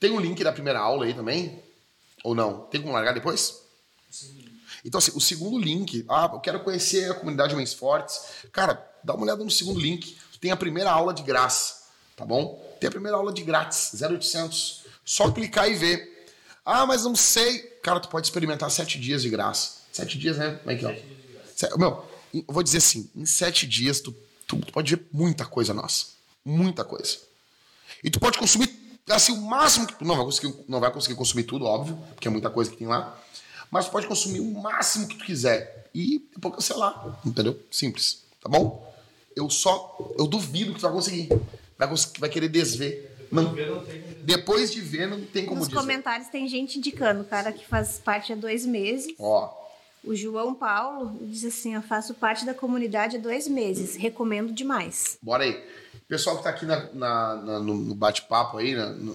Tem o link da primeira aula aí também? Ou não? Tem como largar depois? Então, assim, o segundo link, ah, eu quero conhecer a comunidade Homens Fortes. Cara, dá uma olhada no segundo link. Tem a primeira aula de graça, tá bom? Tem a primeira aula de grátis, 0800. Só clicar e ver. Ah, mas não sei. Cara, tu pode experimentar sete dias de graça. Sete dias, né, Michael? Sete Meu, eu vou dizer assim, em sete dias tu, tu, tu pode ver muita coisa nossa. Muita coisa. E tu pode consumir assim o máximo que tu não vai conseguir, não vai conseguir consumir tudo, óbvio, porque é muita coisa que tem lá. Mas tu pode consumir o máximo que tu quiser e depois cancelar, entendeu? Simples, tá bom? Eu só, eu duvido que tu vai conseguir. Vai, vai querer desver. Não, depois de ver, não tem como Nos desver. comentários tem gente indicando, o cara que faz parte há dois meses. Ó, O João Paulo diz assim: Eu faço parte da comunidade há dois meses. Recomendo demais. Bora aí. Pessoal que tá aqui na, na- na- no, bate-papo aí, né, no,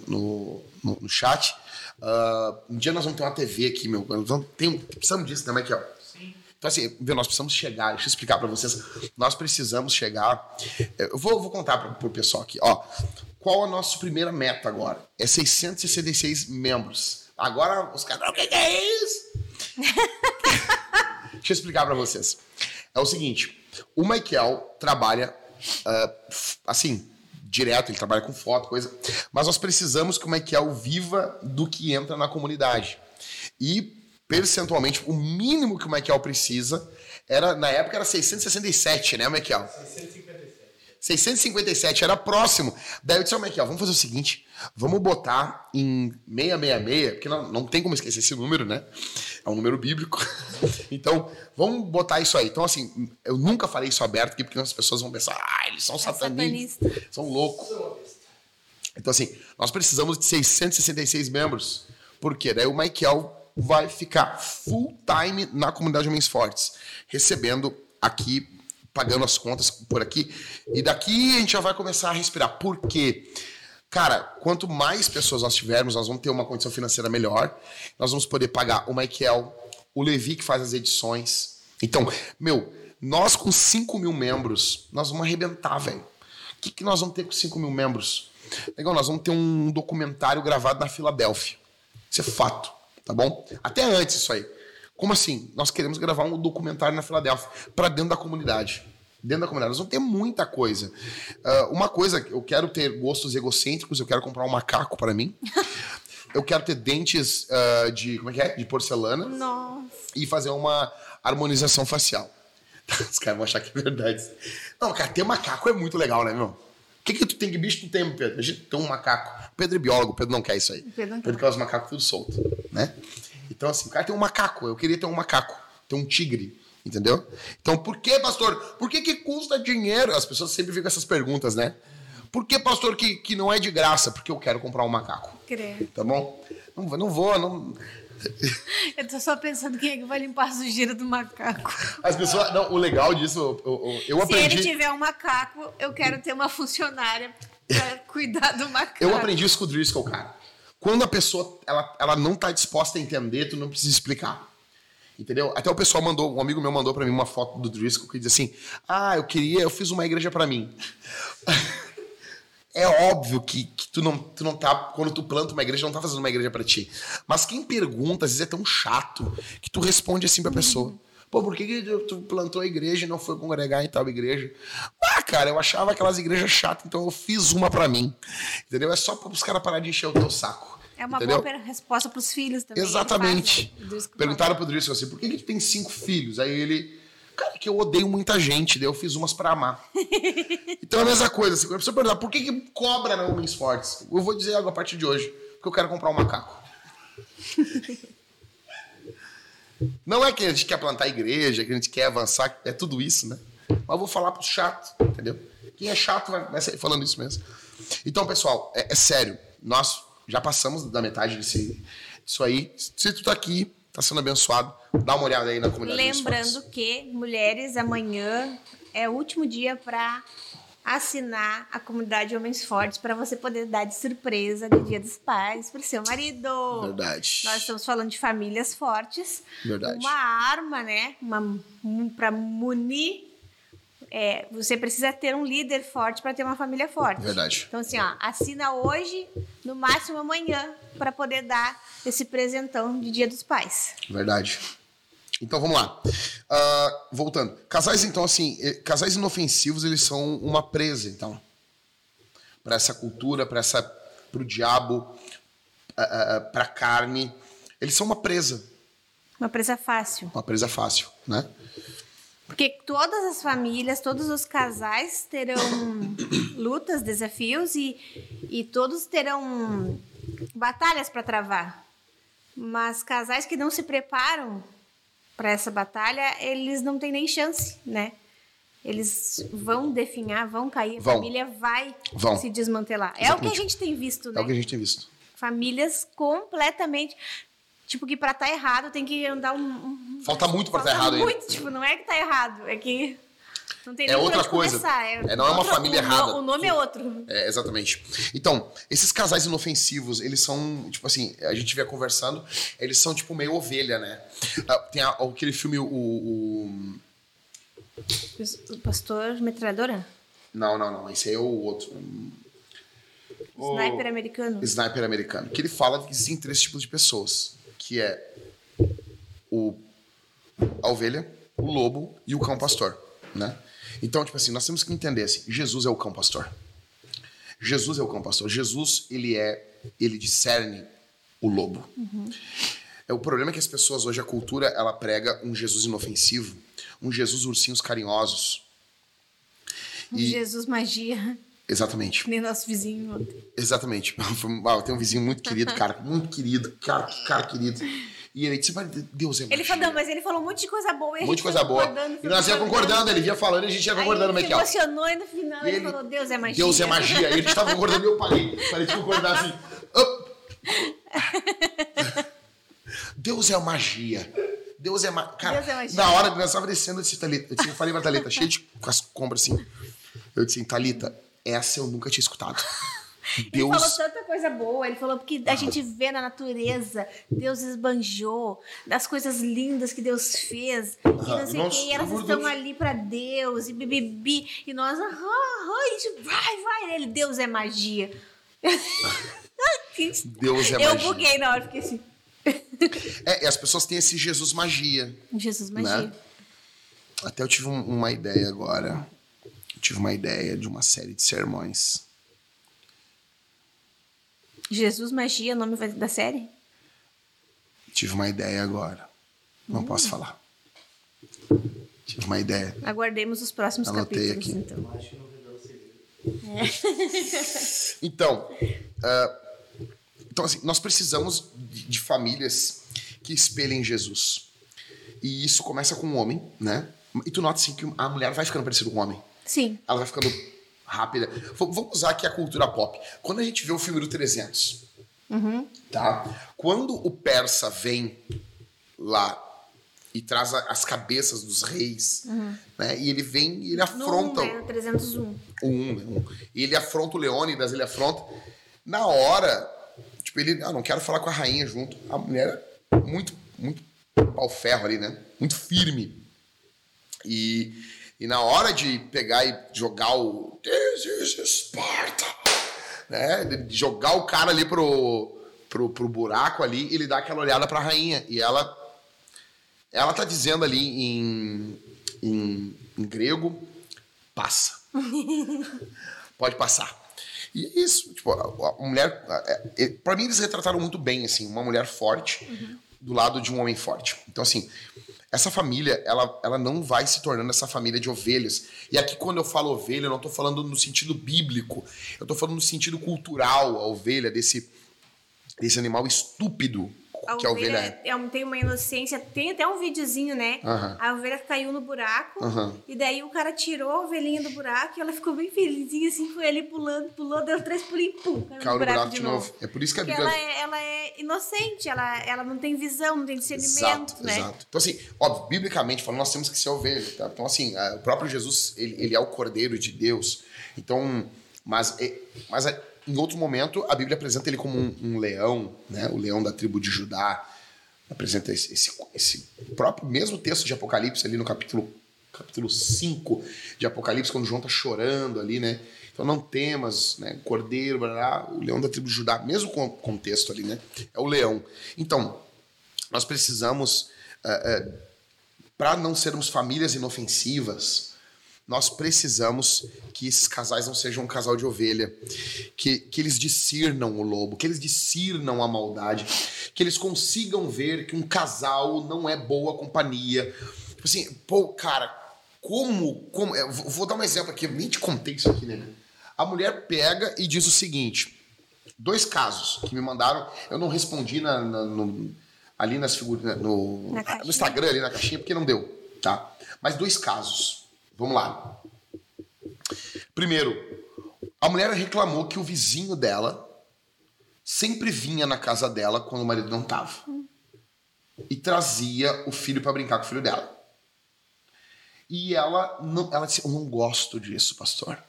no, no- chat. ah, um dia nós vamos ter uma TV aqui, meu. Nós vamos- tem, precisamos disso também aqui, ó. Então, assim, nós precisamos chegar. Deixa eu explicar pra vocês. Nós precisamos chegar. Eu vou, vou contar pra, pro pessoal aqui, ó. Qual a nossa primeira meta agora? É 666 membros. Agora os caras, o que, que é isso? Deixa eu explicar pra vocês. É o seguinte, o Michael trabalha f- assim, direto, ele trabalha com foto, coisa. Mas nós precisamos que o Michael viva do que entra na comunidade. E percentualmente, o mínimo que o Michael precisa era, na época era 667, né, Michael? 657, era próximo. Daí eu disse ao Michael, vamos fazer o seguinte, vamos botar em 666, porque não, não tem como esquecer esse número, né? É um número bíblico. Então, vamos botar isso aí. Então, assim, eu nunca falei isso aberto aqui, porque as pessoas vão pensar, ah, eles são satanistas, são loucos. Então, assim, nós precisamos de 666 membros. Por quê? Daí o Michael vai ficar full time na comunidade Homens Fortes, recebendo aqui, pagando as contas por aqui. E daqui a gente já vai começar a respirar. Por quê? Cara, quanto mais pessoas nós tivermos, nós vamos ter uma condição financeira melhor. Nós vamos poder pagar o Michael, o Levi que faz as edições. Então, meu, nós com 5 mil membros, nós vamos arrebentar, velho. O que, que nós vamos ter com 5 mil membros? Legal, nós vamos ter um documentário gravado na Filadélfia. Isso é fato, tá bom? Até antes isso aí. Como assim? Nós queremos gravar um documentário na Filadélfia para dentro da comunidade. Dentro da comunidade. Nós vamos ter muita coisa. Ah, uma coisa, eu quero ter gostos egocêntricos, eu quero comprar um macaco para mim. Eu quero ter dentes ah, de. Como é que é? De porcelana Nossa. e fazer uma harmonização facial. Os caras vão achar que é verdade. Não, cara, ter macaco é muito legal, né, meu? O que, que tu tem que bicho tu tem, Pedro? A gente tem um macaco. Pedro é biólogo, o Pedro não quer isso aí. Pedro. Pedro quer os macacos tudo solto, né? Então, assim, o cara tem um macaco. Eu queria ter um macaco. Ter um tigre, entendeu? Então, por que, pastor? Por que, que custa dinheiro? As pessoas sempre ficam essas perguntas, né? Por que, pastor, que, que não é de graça? Porque eu quero comprar um macaco. Credo. Tá bom? Não, vou- não vou, não. Eu tô só pensando quem é que vai limpar a sujeira do macaco. As pessoas. Não, o legal disso, eu, eu, eu Se aprendi. ele tiver um macaco, eu quero ter uma funcionária pra cuidar do macaco. Eu aprendi isso com o Driscoll, cara. Quando a pessoa ela, ela não tá disposta a entender, tu não precisa explicar. Entendeu? Até o pessoal mandou, um amigo meu mandou pra mim uma foto do Driscoll que diz assim: Ah, eu queria, eu fiz uma igreja pra mim. É óbvio que, que tu, não, tu não tá. Quando tu planta uma igreja, não tá fazendo uma igreja pra ti. Mas quem pergunta, às vezes é tão chato que tu responde assim pra pessoa. Pô, por que, que tu plantou a igreja e não foi congregar em tal igreja? Ah, cara, eu achava aquelas igrejas chatas, então eu fiz uma pra mim. Entendeu? É só para os caras parar de encher o teu saco. É uma entendeu? boa resposta pros filhos também. Exatamente. Faz, né? Perguntaram pro Driscoll assim, por que, que tu tem cinco filhos? Aí ele, cara, que eu odeio muita gente, daí eu fiz umas pra amar. então é a mesma coisa, assim, a pessoa perguntar, por que, que cobra na Homens Fortes? Eu vou dizer algo a partir de hoje, porque eu quero comprar um macaco. Não é que a gente quer plantar igreja, que a gente quer avançar, é tudo isso, né? Mas eu vou falar pro chato, entendeu? Quem é chato vai, vai sair falando isso mesmo. Então, pessoal, é, é sério. Nós já passamos da metade desse, disso aí. Se tu tá aqui, tá sendo abençoado, dá uma olhada aí na comunidade. Lembrando que, mulheres, amanhã é o último dia para assinar a comunidade Homens Fortes para você poder dar de surpresa no Dia dos Pais pro seu marido. Verdade. Nós estamos falando de famílias fortes. Verdade. Uma arma, né? Uma, para munir. É, você precisa ter um líder forte para ter uma família forte. Verdade. Então, assim, ó, assina hoje, no máximo amanhã, para poder dar esse presentão de Dia dos Pais. Verdade. Então vamos lá. Ah, voltando. Casais, então, assim, eh, casais inofensivos, eles são uma presa, então. Para essa cultura, para essa. pro diabo, ah, ah, pra carne. Eles são uma presa. Uma presa fácil. Uma presa fácil, né? Porque todas as famílias, todos os casais terão lutas, desafios e, e todos terão batalhas para travar. Mas casais que não se preparam para essa batalha, eles não têm nem chance, né? Eles vão definhar, vão cair, a Vão. família vai Vão. se desmantelar. É o que a Exatamente. gente tem visto, né? É o que a gente tem visto. Famílias completamente. Tipo, que pra estar errado tem que andar um. Falta muito pra falta estar errado ainda. muito, tipo, não é que tá errado, é que. Não tem É outra coisa. começar, É, não é uma outra- família o no- errada. O nome é outro. É, exatamente. Então, esses casais inofensivos, eles são, tipo assim, a gente via conversando, eles são tipo meio ovelha, né? Ah, Tem a- aquele filme, o, o- O pastor metralhadora? Não, não, não. Esse aí é o outro. O- Sniper americano. Sniper americano. Que ele fala que existem três tipos de pessoas. Que é o, a ovelha, o lobo e o cão pastor, né? Então, tipo assim, nós temos que entender assim, Jesus é o cão pastor. Jesus é o cão pastor. Jesus, ele é, ele discerne o lobo. É o problema é que as pessoas hoje a cultura ela prega um Jesus inofensivo, um Jesus ursinhos carinhosos. E- Jesus magia, Exatamente. nem nosso vizinho ontem. Exatamente. Ah, eu tenho um vizinho muito querido, cara. Muito querido. Cara, cara querido. E ele disse, "Mas Deus é Ele magia." falou, mas ele falou um monte de coisa boa. Um monte de coisa boa. E nós ia concordando, ele ia falando e a gente ia Aí concordando ele se ó. emocionou e no final ele, ele- falou, Deus é magia. Deus é magia. E a gente tava concordando e eu parei. Parei de concordar assim. Deus é magia. Deus é magia. Cara, Deus é magia. na hora que nós estávamos descendo, eu disse, Thalita, eu, disse, eu falei pra Thalita, cheio de com as compras assim. Eu disse, Thalita, essa eu nunca tinha escutado. Ele Deus. falou tanta coisa boa, ele falou que a gente vê na natureza, Deus esbanjou, das coisas lindas que Deus fez, e não sei o que, e elas estão Deus. ali pra Deus, e bibibi, e nós, aham, aham, vai, vai, ele, Deus é magia. Deus é Eu magia. buguei na hora, fiquei assim, É, e as pessoas têm esse Jesus magia. Jesus magia. Né? Até eu tive um- uma ideia agora. Tive uma ideia de uma série de sermões. Jesus magia, é o nome vai- da série? Tive uma ideia agora. Não Hum. posso falar. Tive uma ideia. Aguardemos os próximos Anotei capítulos, aqui. então. Segredo. Então, ah, então assim, nós precisamos de, de famílias que espelhem Jesus. E isso começa com o homem, né? E tu nota assim que a mulher vai ficando parecida com o homem. Sim, ela vai ficando rápida. Vamos usar aqui a cultura pop. Quando a gente vê o filme do 300, tá? Quando o persa vem lá e traz as cabeças dos reis, né? E ele vem e ele no afronta 1, né, no 301. o um, né? Um. E ele afronta o Leônidas, ele afronta. Na hora, tipo, ele, ah, não quero falar com a rainha junto. A mulher é muito, muito pau ferro ali, né? Muito firme. E, e na hora de pegar e jogar o This is Sparta, né? De jogar o cara ali pro, pro, pro buraco ali, ele dá aquela olhada pra rainha. E ela ela tá dizendo ali em, em, em grego, passa. Pode passar. E é isso, tipo, a, mulher. é, Pra mim, eles retrataram muito bem, assim, uma mulher forte do lado de um homem forte. Então, assim, essa família, ela, ela não vai se tornando essa família de ovelhas. E aqui, quando eu falo ovelha, eu não tô falando no sentido bíblico, eu tô falando no sentido cultural, a ovelha, desse, desse animal estúpido A que a ovelha ovelha é. é tem uma inocência. Tem até um videozinho, né? Aham. A ovelha caiu no buraco. Aham. E daí o cara tirou a ovelhinha do buraco e ela ficou bem felizinha, assim, foi ali pulando, pulou, deu três pulinhos, pum, caiu Caiu no no buraco de novo. É por isso que a Bíblia. ela é, ela é inocente, ela, ela não tem visão, não tem discernimento, Exato, né? exato. Então, assim, óbvio, biblicamente falando, nós temos que ser ovelha, tá? Então, assim, a- o próprio Jesus, ele, ele é o cordeiro de Deus. Então, mas, é- mas é- em outro momento, a Bíblia apresenta ele como um, um leão, né? O leão da tribo de Judá. Apresenta esse, esse, esse próprio mesmo texto de Apocalipse ali no capítulo, capítulo 5 de Apocalipse, quando João tá chorando ali, né? Então não temas, né? Cordeiro, blá, blá, o leão da tribo de Judá, mesmo contexto ali, né? É o leão. Então, nós precisamos, para não sermos famílias inofensivas, nós precisamos que esses casais não sejam um casal de ovelha, que, que eles discernam o lobo, que eles discernam a maldade, que eles consigam ver que um casal não é boa companhia. Tipo assim, pô, cara, como. como eu vou dar um exemplo aqui, eu nem te contei isso aqui, né? A mulher pega e diz o seguinte: dois casos que me mandaram, eu não respondi na, na- no, ali nas figuras, no, Na no. Instagram, ali na caixinha, porque não deu, tá? Mas dois casos. Vamos lá. Primeiro, a mulher reclamou que o vizinho dela sempre vinha na casa dela quando o marido não tava. E trazia o filho pra brincar com o filho dela. E ela não, ela disse: Eu não gosto disso, pastor.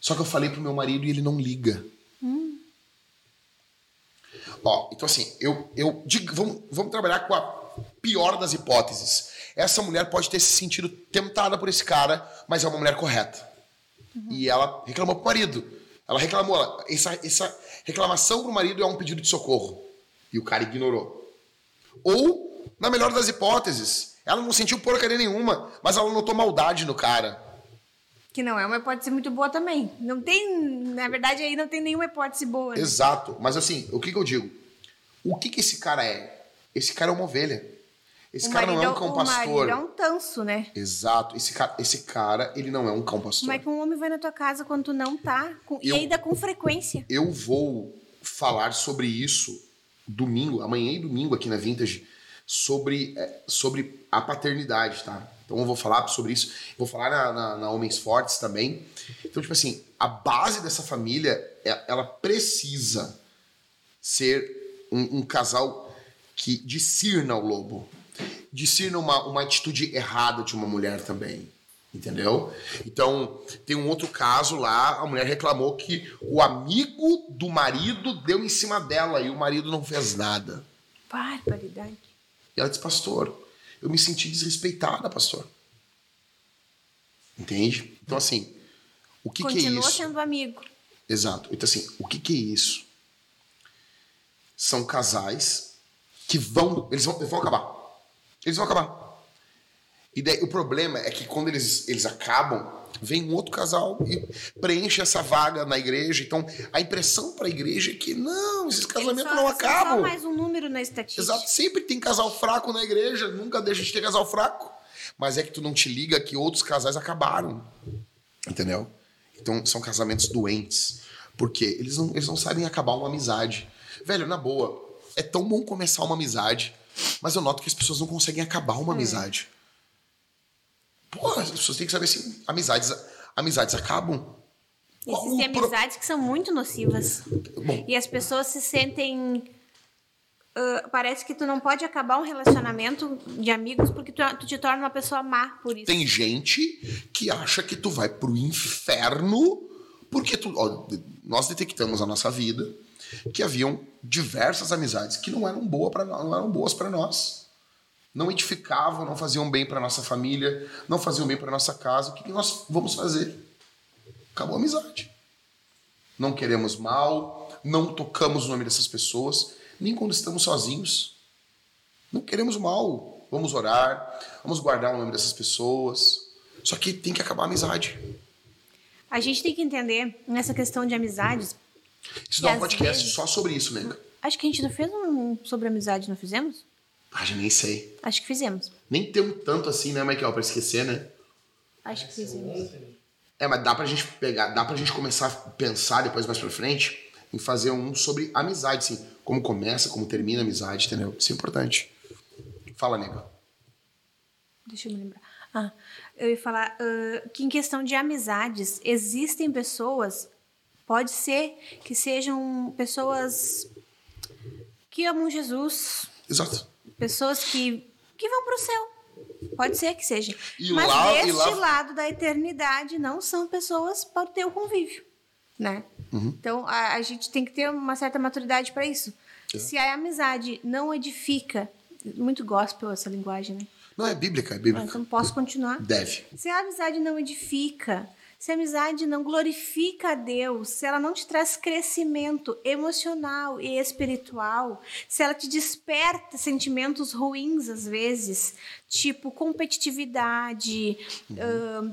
Só que eu falei pro meu marido e ele não liga. Ó, então assim, eu, eu digo, vamos, vamos trabalhar com a pior das hipóteses. Essa mulher pode ter se sentido tentada por esse cara, mas é uma mulher correta. E ela reclamou pro marido. Ela reclamou, ela- essa, essa reclamação pro marido é um pedido de socorro. E o cara ignorou. Ou, na melhor das hipóteses, ela não sentiu porcaria nenhuma, mas ela notou maldade no cara. Que não é uma hipótese muito boa também. Não tem, na verdade, aí não tem nenhuma hipótese boa. né? Exato. Mas assim, o que, que eu digo? O que, que esse cara é? Esse cara é uma ovelha. Esse O cara não é um marido- cão o pastor. marido é um tanso, né? Exato. Esse cara, esse cara, ele não é um cão pastor. Como é que um homem vai na tua casa quando tu não tá? Com- Eu- E ainda com frequência. Eu vou falar sobre isso domingo, amanhã e domingo aqui na Vintage, sobre, é, sobre a paternidade, tá? Então eu vou falar sobre isso. Vou falar na, na- na Homens Fortes também. Então, tipo assim, a base dessa família, é- ela precisa ser um, um casal que discirna o lobo. Discirna uma, uma atitude errada de uma mulher também. Entendeu? Então, tem um outro caso lá, a mulher reclamou que o amigo do marido deu em cima dela e o marido não fez nada. Barbaridade. E ela disse, pastor, eu me senti desrespeitada, pastor. Entende? Então, assim, o que, que é Continua isso? sendo amigo. Exato. Então, assim, o que, que é isso? São casais que vão. Eles vão, eles vão acabar. Eles vão acabar. E daí o problema é que quando eles, eles acabam, vem um outro casal e preenche essa vaga na igreja. Então, a impressão para a igreja é que não, esses casamentos não são acabam. Só mais um número na estatística. Exato, sempre tem casal fraco na igreja, nunca deixa de ter casal fraco. Mas é que tu não te liga que outros casais acabaram. Entendeu? Então são casamentos doentes. Porque eles não, eles não sabem acabar uma amizade. Velho, na boa, é tão bom começar uma amizade, mas eu noto que as pessoas não conseguem acabar uma amizade. Porra, as pessoas têm que saber assim, amizades, amizades acabam. Existem o pro- amizades que são muito nocivas. Bom, E as pessoas se sentem. ah, parece que tu não pode acabar um relacionamento de amigos porque tu, tu te torna uma pessoa má por isso. Tem gente que acha que tu vai pro inferno porque tu, ó, nós detectamos na nossa vida que haviam diversas amizades que não eram boas para não eram boas para nós. Não edificavam, não faziam bem para nossa família, não faziam bem para nossa casa. O que, que nós vamos fazer? Acabou a amizade. Não queremos mal, não tocamos o nome dessas pessoas, nem quando estamos sozinhos. Não queremos mal. Vamos orar, vamos guardar o nome dessas pessoas. Só que tem que acabar a amizade. A gente tem que entender nessa questão de amizades. Isso dá um podcast vezes- só sobre isso, né? Acho que a gente não fez um sobre amizade, não fizemos? Ah, já nem sei. Acho que fizemos. Nem tem um tanto assim, né, Michael, pra esquecer, né? Acho que fizemos. É, mas dá pra gente pegar, dá pra gente começar a pensar depois mais pra frente em fazer um sobre amizade, assim. Como começa, como termina a amizade, entendeu? Isso é importante. Fala, nega. Deixa eu me lembrar. Ah, eu ia falar ah, que em questão de amizades, existem pessoas, pode ser que sejam pessoas que amam Jesus, Exato. pessoas que, que vão para o céu. Pode ser que seja. E Mas lá- deste lá- lado da eternidade não são pessoas para o teu convívio, né? Uhum. Então a, a gente tem que ter uma certa maturidade para isso. É. Se a amizade não edifica, muito gospel essa linguagem, né? Não, é bíblica, é Ah, bíblica. Então posso continuar? Deve. Se a amizade não edifica, se a amizade não glorifica a Deus, se ela não te traz crescimento emocional e espiritual, se ela te desperta sentimentos ruins às vezes, tipo competitividade, ahn,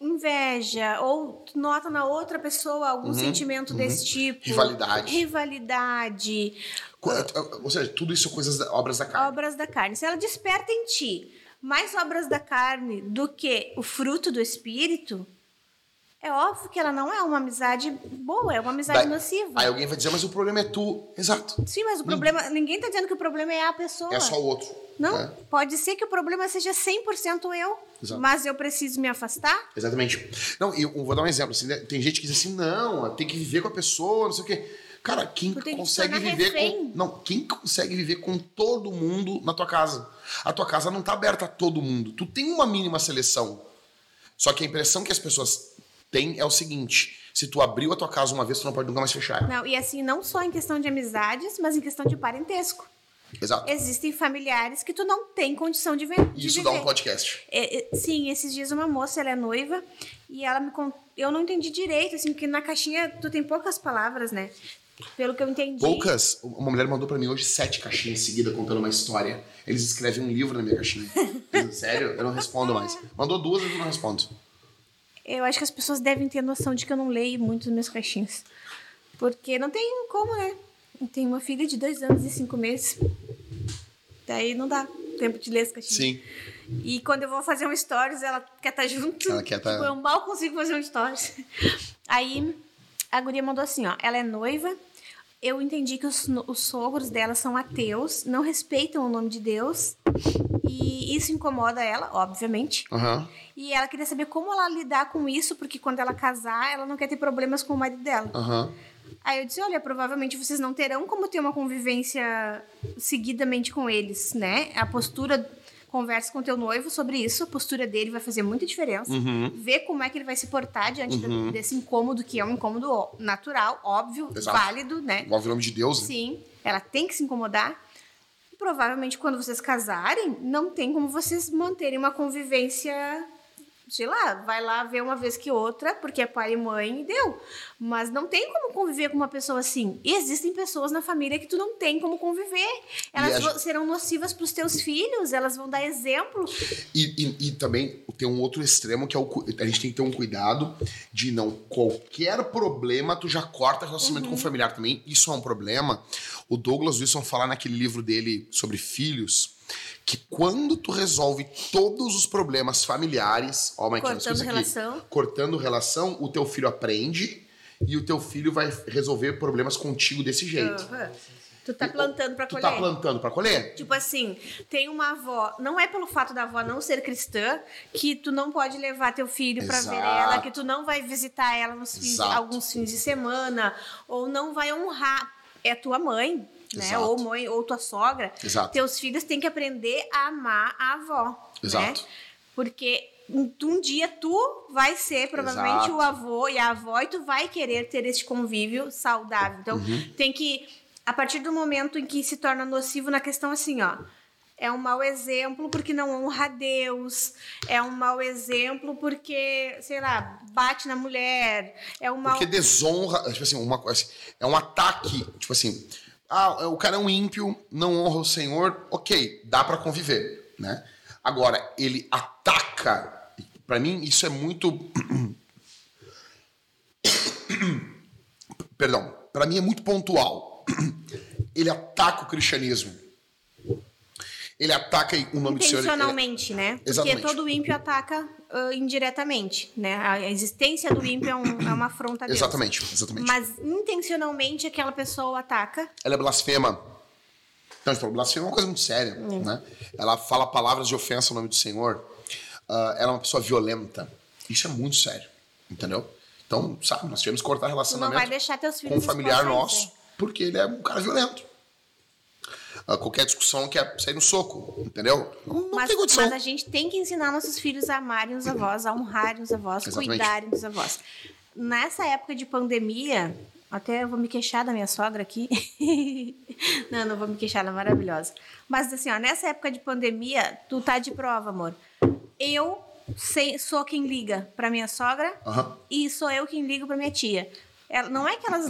inveja, ou tu nota na outra pessoa algum sentimento desse tipo. Rivalidade. Rivalidade. Co- Ou seja, tudo isso são coisas, da- obras da carne. Obras da carne. Se ela desperta em ti mais obras da carne do que o fruto do espírito, É óbvio que ela não é uma amizade boa, é uma amizade Daí- nociva. Aí alguém vai dizer, mas o problema é tu. Exato. Sim, mas o problema. Ninguém tá dizendo que o problema é a pessoa. É só o outro. Não, né? pode ser que o problema seja 100% eu, Exato. mas eu preciso me afastar. Exatamente. Não, eu vou dar um exemplo. assim, né? tem gente que diz assim, não, tem que viver com a pessoa, não sei o quê. Cara, quem que te consegue viver refém. com. Não, quem consegue viver com todo mundo na tua casa? A tua casa não tá aberta a todo mundo. Tu tem uma mínima seleção. Só que a impressão que as pessoas têm é o seguinte: se tu abriu a tua casa uma vez, tu não pode nunca mais fechar. Não, e assim, não só em questão de amizades, mas em questão de parentesco. Exato. Existem familiares que tu não tem condição de, ver, de Isso viver. dá um podcast. É, é, sim, esses dias uma moça, ela é noiva, e ela me contou. Eu não entendi direito, assim, porque na caixinha tu tem poucas palavras, né? Pelo que eu entendi. Poucas. Uma mulher mandou pra mim hoje sete caixinhas em seguida contando uma história. Eles escrevem um livro na minha caixinha. Sério? Eu não respondo mais. Mandou duas, eu não respondo. Eu acho que as pessoas devem ter noção de que eu não leio muito as minhas caixinhas. Porque não tem como, né? Eu tenho uma filha de dois anos e cinco meses. Daí não dá tempo de ler as caixinhas. Sim. E quando eu vou fazer um stories, ela quer estar junto. Ela quer tá- Tipo, eu mal consigo fazer um stories. Aí a guria mandou assim, ó. Ela é noiva. Eu entendi que os, os sogros dela são ateus, não respeitam o nome de Deus. E isso incomoda ela, obviamente. Aham. E ela queria saber como ela lidar com isso, porque quando ela casar, ela não quer ter problemas com o marido dela. Aham. Aí eu disse: olha, provavelmente vocês não terão como ter uma convivência seguidamente com eles, né? A postura. Conversa com teu noivo sobre isso, a postura dele vai fazer muita diferença. Uhum. Ver como é que ele vai se portar diante da- desse incômodo, que é um incômodo natural, óbvio, Exato. válido, né? Envolve o nome de Deus, né? Sim, ela tem que se incomodar. E provavelmente quando vocês casarem, não tem como vocês manterem uma convivência, sei lá, vai lá ver uma vez que outra, porque é pai e mãe e deu. Mas não tem como conviver com uma pessoa assim. E existem pessoas na família que tu não tem como conviver. Elas a serão nocivas para os teus filhos, elas vão dar exemplo. E, e- e também tem um outro extremo que é o. A gente tem que ter um cuidado de não. Qualquer problema, tu já corta relacionamento com o familiar também. Isso é um problema. O Douglas Wilson fala naquele livro dele sobre filhos que quando tu resolve todos os problemas familiares, ó, Mike, Cortando aqui, relação. cortando relação, o teu filho aprende e o teu filho vai resolver problemas contigo desse jeito. Tu tá plantando para Tu colher. tá plantando pra colher? Tipo assim, tem uma avó, não é pelo fato da avó não ser cristã que tu não pode levar teu filho pra ver ela, que tu não vai visitar ela nos fins, alguns fins de semana, ou não vai honrar. É tua mãe, né? Ou mãe, ou tua sogra. Exato. Teus filhos têm que aprender a amar a avó. Exato. Né? Porque um, dia tu vai ser provavelmente Exato. o avô e a avó e tu vai querer ter esse convívio saudável. Então, Uhum. tem que, a partir do momento em que se torna nocivo na questão assim, ó. É um mau exemplo porque não honra a Deus. É um mau exemplo porque, sei lá, bate na mulher. É um mau. Porque desonra, tipo assim, uma coisa, é um ataque, tipo assim, ah, o cara é um ímpio, não honra o Senhor, ok, dá pra conviver, né? Agora, ele ataca, pra mim isso é muito Perdão, pra mim é muito pontual. Ele ataca o cristianismo. Ele ataca o nome do Senhor. Intencionalmente, né? Porque Exatamente. todo ímpio ataca ah, indiretamente, né? A existência do ímpio é, um- é uma afronta a Deus. Exatamente, exatamente. Mas intencionalmente aquela pessoa ataca. ela é blasfema. Então, tipo, blasfema é uma coisa muito séria, né? Ela fala palavras de ofensa ao nome do Senhor. Ah, ela é uma pessoa violenta. Isso é muito sério, entendeu? Então, sabe, nós tivemos que cortar Tu não relacionamento vai deixar teus com filhos um familiar nosso, porque ele é um cara violento. Qualquer discussão quer sair no soco, entendeu? Não, não Mas, tem condição. mas a gente tem que ensinar nossos filhos a amarem os avós, a honrarem os avós, Exatamente. cuidarem dos avós. Nessa época de pandemia, até eu vou me queixar da minha sogra aqui. não, não vou me queixar, ela é maravilhosa. Mas assim, ó, nessa época de pandemia, tu tá de prova, amor. Eu sei- sou quem liga pra minha sogra e sou eu quem ligo pra minha tia. Ela, não é que elas.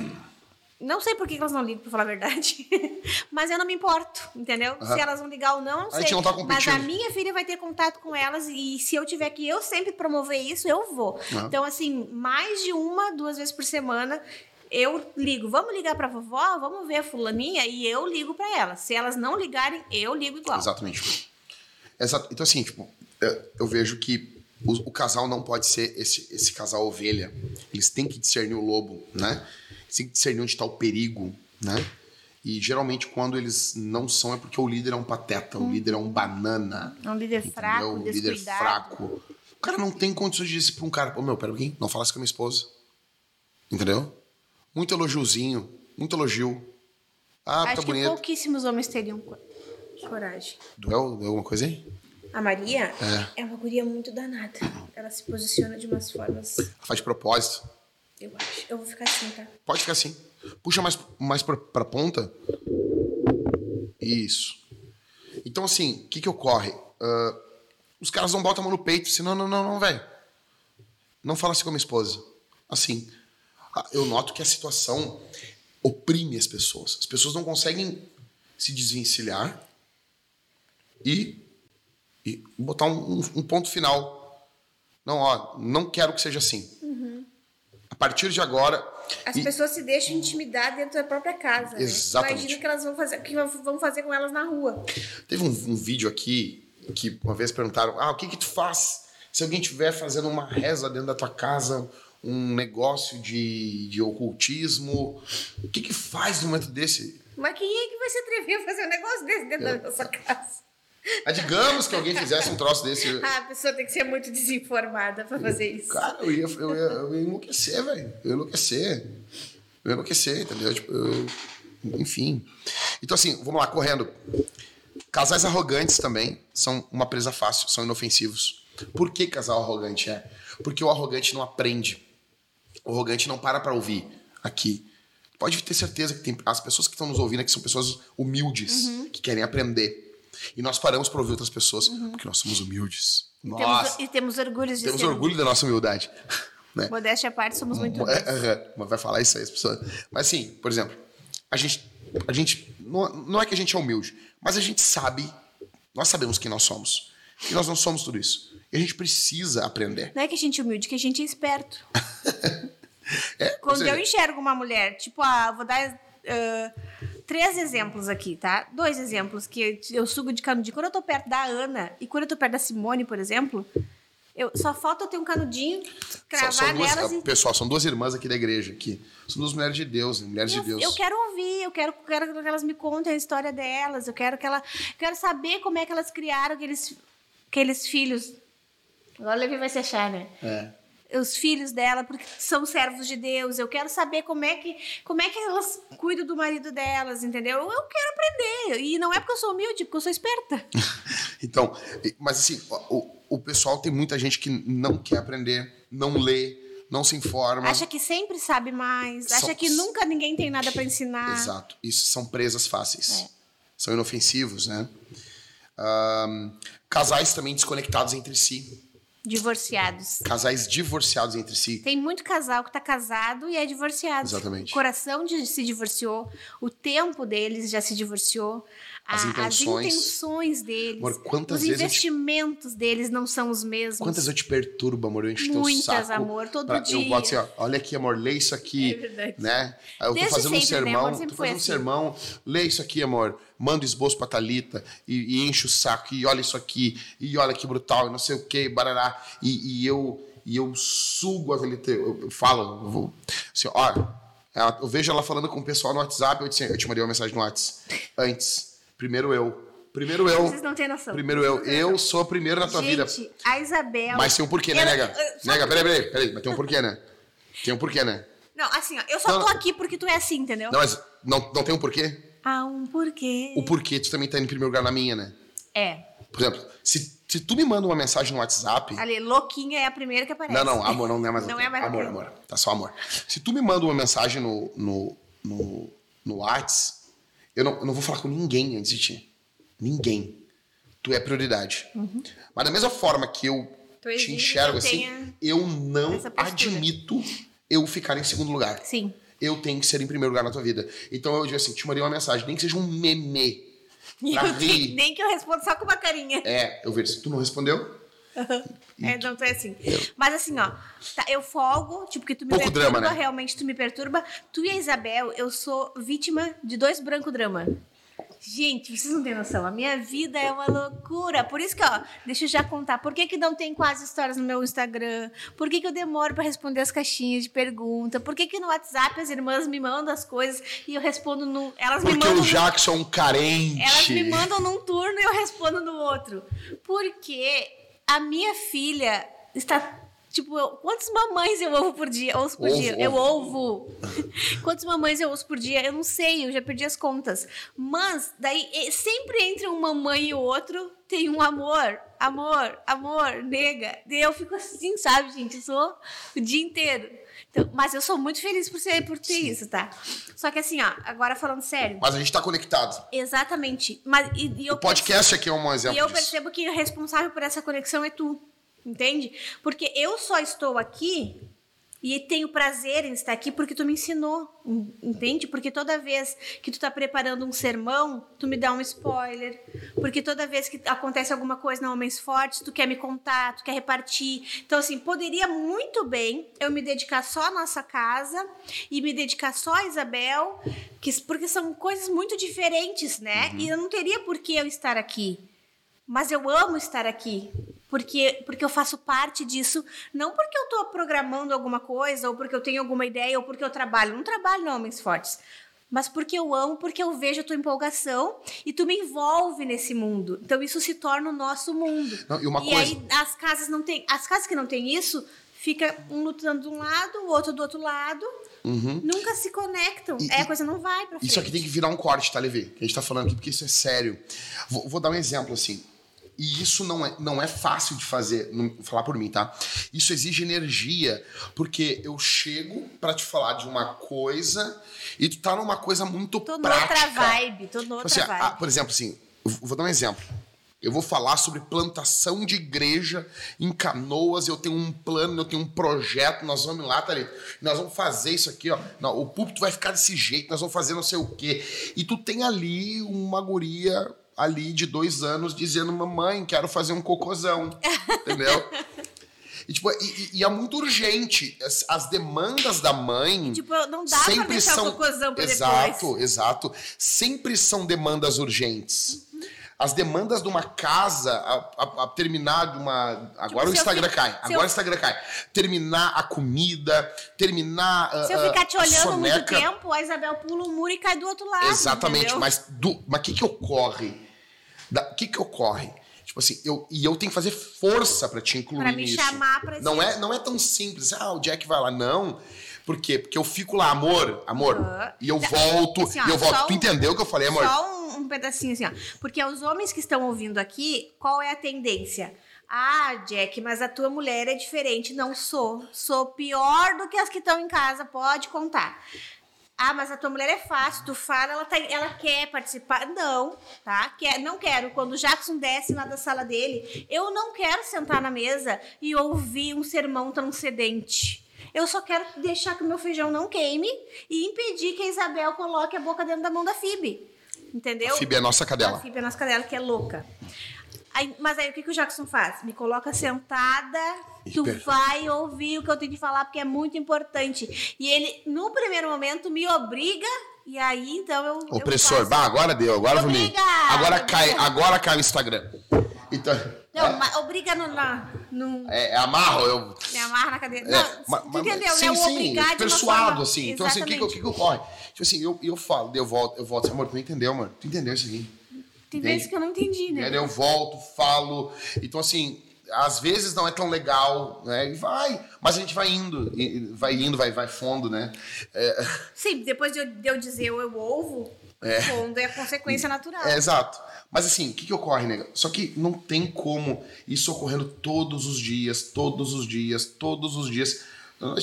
Não sei por que elas não ligam, pra falar a verdade. Mas eu não me importo, entendeu? Aham. Se elas vão ligar ou não, não A sei. gente não tá Mas competindo. a minha filha vai ter contato com elas e se eu tiver que eu sempre promover isso, eu vou. Aham. Então, assim, mais de uma, duas vezes por semana, eu ligo. Vamos ligar pra vovó? Vamos ver a fulaninha? E eu ligo pra elas. Se elas não ligarem, eu ligo igual. Exatamente. Exato. Então, assim, tipo, eu, eu vejo que o, o casal não pode ser esse, esse casal ovelha. Eles têm que discernir o lobo, né? Que discernir onde está o perigo, né? E geralmente quando eles não são é porque o líder é um pateta, o líder é um banana. É um líder entendeu? fraco, O líder fraco. O cara não tem condições de dizer pra um cara, ô meu, pera um pouquinho, não fala isso com a minha esposa. Entendeu? Muito elogiozinho, muito elogio. Ah, Acho tá que bonito. pouquíssimos homens teriam co- coragem. Doeu, doeu alguma coisa aí? A Maria É. é uma guria muito danada. Ela se posiciona de umas formas, Ela faz de propósito. Eu acho. Eu vou ficar assim, tá? Pode ficar assim. Puxa mais, mais pra, pra ponta. Isso. Então, assim, o que que ocorre? Ah, os caras não botam a mão no peito, assim, não, não, não, não, velho. Não fala assim com a minha esposa. Assim, ah, eu noto que a situação oprime as pessoas. As pessoas não conseguem se desvencilhar e, e botar um, um- um ponto final. Não, ó, não quero que seja assim. A partir de agora. As e- pessoas se deixam intimidar dentro da própria casa. né? Exatamente. Imagina o que elas vão fazer, que vão fazer com elas na rua. Teve um, um vídeo aqui que uma vez perguntaram: ah, o que que tu faz se alguém estiver fazendo uma reza dentro da tua casa, um negócio de, de ocultismo? O que que faz no momento desse? Mas quem é que vai se atrever a fazer um negócio desse dentro É. da nossa casa? Digamos que alguém fizesse um troço desse. Ah, a pessoa tem que ser muito desinformada pra fazer isso. Cara, eu ia, eu ia, eu ia enlouquecer, velho. Eu ia enlouquecer. Eu ia enlouquecer, entendeu? Tipo, eu- enfim. Então, assim, vamos lá, correndo. Casais arrogantes também são uma presa fácil, são inofensivos. Por que casal arrogante é? Porque o arrogante não aprende. O arrogante não para pra ouvir aqui. Pode ter certeza que tem as pessoas que estão nos ouvindo aqui são pessoas humildes, que querem aprender. E nós paramos pra ouvir outras pessoas, porque nós somos humildes. Temos- Nós e temos orgulho de temos orgulho da nossa humildade. Né? Modéstia à parte, somos muito. É, é, mas vai falar isso aí, as pessoas. Mas assim, por exemplo, a gente. A gente não, não é que a gente é humilde, mas a gente sabe, nós sabemos quem nós somos. E nós não somos tudo isso. E a gente precisa aprender. Não é que a gente é humilde, que a gente é esperto. É, Quando seja, eu enxergo uma mulher, tipo, ah, vou dar ah, três exemplos aqui, tá? Dois exemplos que eu sugo de canudinho. Quando eu tô perto da Ana e quando eu tô perto da Simone, por exemplo, eu, só falta eu ter um canudinho, são, cravar são duas, nelas e. Pessoal, são duas irmãs aqui da igreja. Aqui. São duas mulheres de Deus, né? mulheres Eu, de Deus. eu quero ouvir, eu quero, quero que elas me contem a história delas, eu quero que ela. Quero saber como é que elas criaram aqueles, aqueles filhos. Agora o Levi vai se achar, né? É. os filhos dela, porque são servos de Deus. Eu quero saber como é que, como é que elas cuidam do marido delas, entendeu? Eu quero aprender. E não é porque eu sou humilde, porque eu sou esperta. Então, mas assim, o, o pessoal tem muita gente que não quer aprender, não lê, não se informa. Acha que sempre sabe mais, São- acha que nunca ninguém tem nada para ensinar. Exato. Isso são presas fáceis. É. São inofensivos, né? Ahn, casais também desconectados entre si. Divorciados. Casais divorciados entre si. Tem muito casal que tá casado e é divorciado. Exatamente. O coração de- se divorciou, o tempo deles já se divorciou, As a- intenções. as intenções deles, Amor, quantas os vezes eu te- investimentos deles não são os mesmos. Quantas eu te perturbo, amor? Eu encho teu Muitas, saco. amor, todo pra- dia. Eu boto assim, ó, olha aqui, amor, lê isso aqui. É verdade. Né? Aí eu Desde tô fazendo um sempre, né, sermão, amor? Sempre tô fazendo um assim. sermão, lê isso aqui, amor. Manda o esboço pra Thalita e, e enche o saco, e olha isso aqui, e olha que brutal, e não sei o que, barará. E, e eu, e eu sugo a Thalita, eu, eu falo, eu vou, assim, olha, eu vejo ela falando com o pessoal no WhatsApp, eu, disse, eu te mandei uma mensagem no WhatsApp. Antes, primeiro eu. Primeiro eu. Vocês não têm noção. Primeiro eu. Eu sou primeiro na tua vida. Gente, a Isabel. Mas tem um porquê, né, nega? eh, só Nega, peraí, peraí, peraí. Mas tem um porquê, né? Tem um porquê, né? Não, assim, ó, eu só Não, tô não. aqui porque tu é assim, entendeu? Não, mas não, não tem um porquê? Há um porquê. O porquê tu também tá em primeiro lugar na minha, né? É. Por exemplo, se, se tu me manda uma mensagem no WhatsApp. Ali, louquinha é a primeira que aparece. Não, não, amor, não é mais. Não é mais Amor, amor. Tá só amor. Se tu me manda uma mensagem no, no, no, no WhatsApp, eu não, eu não vou falar com ninguém antes de ti. Ninguém. Tu é prioridade. Mas da mesma forma que eu Uhum. Tu te enxergo assim, eu não admito eu ficar em segundo lugar. Sim. eu tenho que ser em primeiro lugar na tua vida. Então eu digo assim, te mandei uma mensagem, nem que seja um meme. Pra eu rir. nem, que eu respondo só com uma carinha. É, eu vejo, se tu não respondeu, É, não, tu é assim. Mas assim, ó, tá, eu folgo, tipo, que tu me Pouco perturba, drama, né? realmente tu me perturba. Tu e a Isabel, eu sou vítima de dois branco drama. Gente, vocês não têm noção. A minha vida é uma loucura. Por isso que, ó, deixa eu já contar. Por que, que não tem quase histórias no meu Instagram? Por que, que eu demoro para responder as caixinhas de pergunta? Por que, que no WhatsApp as irmãs me mandam as coisas e eu respondo no. Elas me Porque mandam. o Jackson é um carente. Elas me mandam num turno e eu respondo no outro. Porque a minha filha está. Tipo, eu- quantas mamães eu ovo por dia? Ouço por Ovo, dia. Eu ovo. ovo. Quantas mamães eu ouço por dia? Eu não sei, eu já perdi as contas. Mas, daí, sempre entre um mamãe e o outro, tem um amor, amor, amor, nega. Daí eu fico assim, sabe, gente? Eu sou o dia inteiro. Então, mas eu sou muito feliz por, ser, por ter isso, tá? Só que assim, ó, agora falando sério. Mas a gente tá conectado. Exatamente. Mas, e, e eu O podcast aqui é um exemplo e eu disso. percebo que o responsável por essa conexão é tu. Entende? Porque eu só estou aqui e tenho prazer em estar aqui porque tu me ensinou. en- Entende? Porque toda vez que tu tá preparando um sermão, tu me dá um spoiler. Porque toda vez que acontece alguma coisa na Homens Fortes, tu quer me contar, tu quer repartir. Então, assim, poderia muito bem eu me dedicar só à nossa casa e me dedicar só a Isabel, que, porque são coisas muito diferentes, né? E eu não teria por que eu estar aqui. Mas eu amo estar aqui. Porque, porque eu faço parte disso, não porque eu estou programando alguma coisa, ou porque eu tenho alguma ideia, ou porque eu trabalho. Não trabalho no Homens Fortes. Mas porque eu amo, porque eu vejo a tua empolgação e tu me envolve nesse mundo. Então isso se torna o nosso mundo. Não, e uma coisa- aí as casas não têm. As casas que não têm isso, fica um lutando de um lado, o outro do outro lado. Nunca se conectam. Uhum. E- é, e- a coisa não vai pra frente. Isso aqui tem que virar um corte, tá, Levi? Que a gente tá falando aqui, porque isso é sério. Vou, vou dar um exemplo, assim. E isso não é, não é fácil de fazer, não- falar por mim, tá? Isso exige energia, porque eu chego pra te falar de uma coisa e tu tá numa coisa muito Tô prática. noutra vibe, tô noutra Tipo assim, vibe. ah, por exemplo, assim, vou dar um exemplo. Eu vou falar sobre plantação de igreja em canoas. Eu tenho um plano, eu tenho um projeto. Nós vamos lá, Thalita. Nós vamos fazer isso aqui, ó. Não, o púlpito vai ficar desse jeito. Nós vamos fazer não sei o quê. E tu tem ali uma guria ali de dois anos dizendo: Mamãe, quero fazer um cocôzão. Entendeu? E, tipo, e, e- é muito urgente. As, as demandas da mãe. Tipo, não dá pra sempre deixar são o cocôzão pra exato, depois. exato. Sempre são demandas urgentes. As demandas de uma casa, a, a- a terminar de uma. Agora Tipo, o Instagram fi- cai. Agora eu- o Instagram cai. Terminar a comida, terminar. Se eu ah, ficar te olhando muito soneca. tempo, a Isabel pula o muro e cai do outro lado. Exatamente, entendeu? mas do, mas o que que ocorre? O que que ocorre? Tipo assim, eu, e eu tenho que fazer força pra te incluir Pra me nisso. chamar pra não é Não é tão simples, ah, o Jack vai lá. Não. Por quê? Porque eu fico lá, amor, amor, Aham. e eu volto, assim, ó, e eu volto. só Tu um- entendeu o que eu falei, amor? Só um, um pedacinho assim, ó. Porque os homens que estão ouvindo aqui, qual é a tendência? Ah, Jack, mas a tua mulher é diferente. Não sou. Sou pior do que as que estão em casa, pode contar. Ah, mas a tua mulher é fácil, tu fala, ela, tá, ela quer participar. Não, tá? Quer, não quero. Quando o Jackson desce lá da sala dele, eu não quero sentar na mesa e ouvir um sermão transcendente. Eu só quero deixar que o meu feijão não queime e impedir que a Isabel coloque a boca dentro da mão da Phoebe. Entendeu? A Phoebe é a nossa cadela. A Phoebe é a nossa cadela, que é louca. Aí- mas aí o que, que o Jackson faz? Me coloca sentada, tu Perfeito. vai ouvir o que eu tenho que falar, porque é muito importante. E ele, no primeiro momento, me obriga, e aí então eu. eu Opressor. faço. Bah, agora deu, agora vou me. Agora cai, agora cai o Instagram. Então. Não, é, mas obriga no. Na, no é, é amarro, eu. me amarra na cadeira. É, não, ma- tu ma- entendeu, sim, né? O sim, obrigar de persuado, forma- assim. Então, assim, o que, que, que Exatamente. ocorre? Tipo assim, eu, eu falo, eu volto, eu volto, amor, tu não entendeu, amor? Tu entendeu isso aqui? Tem entende? vezes que eu não entendi, né? eu volto, falo. Então, assim, às vezes não é tão legal, né? E vai. Mas a gente vai indo, vai indo, vai, vai fundo, né? É, Sim, depois de eu, dizer eu, eu ovo, É. fundo é a consequência natural. é, exato. Mas assim, o que, que ocorre, nega? Só que não tem como isso ocorrendo todos os dias, todos os dias, todos os dias.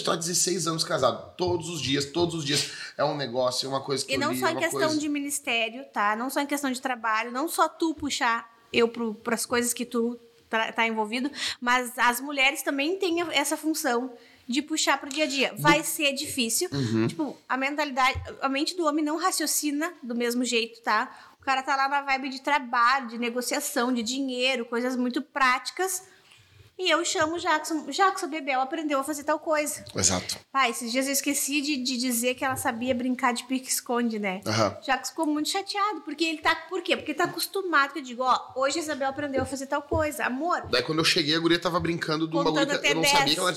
Tá há 16 anos casado. Todos os dias, todos os dias. É um negócio, é uma coisa que E não li, só é em uma questão coisa... de ministério, tá? Não só em questão de trabalho, não só tu puxar eu para as coisas que tu tá, tá envolvido, mas as mulheres também têm essa função de puxar pro dia a dia. Vai ser difícil. Uhum. Tipo, a mentalidade, a mente do homem não raciocina do mesmo jeito, tá? O cara tá lá na vibe de trabalho, de negociação, de dinheiro, coisas muito práticas. E eu chamo o Jackson. Jackson, a Bebel aprendeu a fazer tal coisa. Exato. Pai, esses dias eu esqueci de, de dizer que ela sabia brincar de pique-esconde, né? O Jackson ficou muito chateado, porque ele tá. Por quê? Porque ele tá acostumado. Que eu digo, ó, hoje a Isabel aprendeu a fazer tal coisa. Amor, Daí quando eu cheguei, a guria tava brincando de um Contando bagulho que eu não 10. sabia que ela,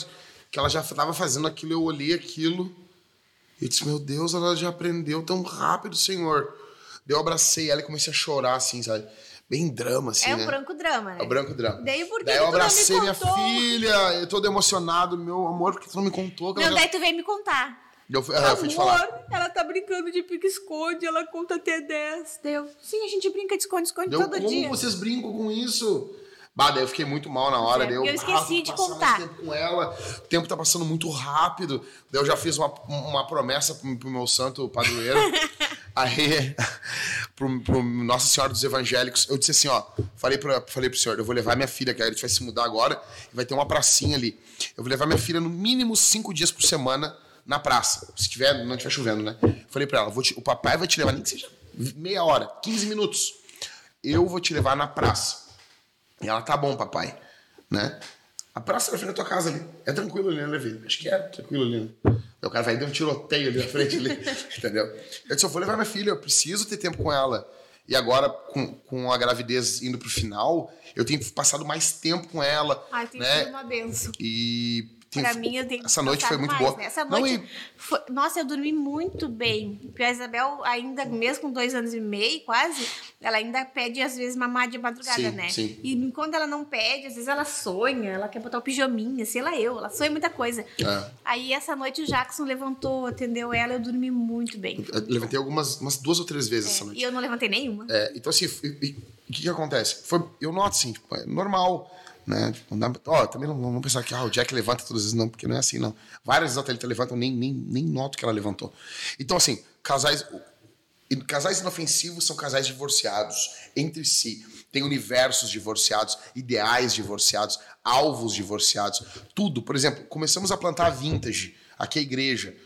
que ela já tava fazendo aquilo, eu olhei aquilo e disse, meu Deus, ela já aprendeu tão rápido, senhor. Daí eu abracei ela e comecei a chorar, assim, sabe? Bem drama, assim, é né? um branco drama, né? É o branco drama. Daí por que Daí eu abracei minha contou? filha, eu todo emocionado, meu amor, porque tu não me contou? Não, já... daí tu veio me contar. Eu, fui- ah, eu fui te Amor, falar. ela tá brincando de pique-esconde, ela conta até 10. Deu. Sim, a gente brinca de esconde-esconde todo como dia. vocês brincam com isso? Bah, daí eu fiquei muito mal na hora. É, daí eu, eu esqueci ah, de contar. tempo com ela. O tempo tá passando muito rápido. Daí eu já fiz uma, uma promessa pro, pro meu santo padroeiro. Aí, pro, pro Nossa Senhora dos Evangélicos, eu disse assim, ó, falei, pra, falei pro senhor, eu vou levar minha filha, que a gente vai se mudar agora, e vai ter uma pracinha ali. Eu vou levar minha filha no mínimo cinco dias por semana na praça. Se tiver, não estiver chovendo, né? Falei pra ela, te- o papai vai te levar, nem que seja meia hora, 15 minutos. Eu vou te levar na praça. E ela, tá bom, papai. Né? A praça na frente da tua casa ali. É tranquilo ali, né, Levi? Acho que é tranquilo ali. Né? Aí o cara vai dar um tiroteio ali na frente ali. entendeu? Eu disse, eu vou levar minha filha, eu preciso ter tempo com ela. E agora, com, com a gravidez indo pro final, eu tenho passado mais tempo com ela. Ai, tem né? sido uma benção. E Pra mim, eu tenho essa noite foi muito mais, boa. né? Essa Não, noite. e- foi- Nossa, eu dormi muito bem. Porque a Isabel, ainda, mesmo com dois anos e meio, quase, ela ainda pede, às vezes, mamar de madrugada, Sim, né? sim. E quando ela não pede, às vezes ela sonha, ela quer botar o pijaminha, sei lá eu, ela sonha muita coisa. É. Aí essa noite o Jackson levantou, atendeu ela, eu dormi muito bem. eu levantei algumas umas duas ou três vezes essa noite. E eu não levantei nenhuma. É, então, assim, o que que acontece? Foi, eu noto, assim, tipo, é normal, né? Tipo, não dá- ó, também não vamos pensar que ah, o Jack levanta todas as vezes, não, porque não é assim, não. Várias vezes ele levanta, nem, nem, nem noto que ela levantou. Então, assim, casais... Casais inofensivos são casais divorciados entre si. Tem universos divorciados, ideais divorciados, alvos divorciados, tudo. Por exemplo, começamos a plantar vintage aqui a igreja.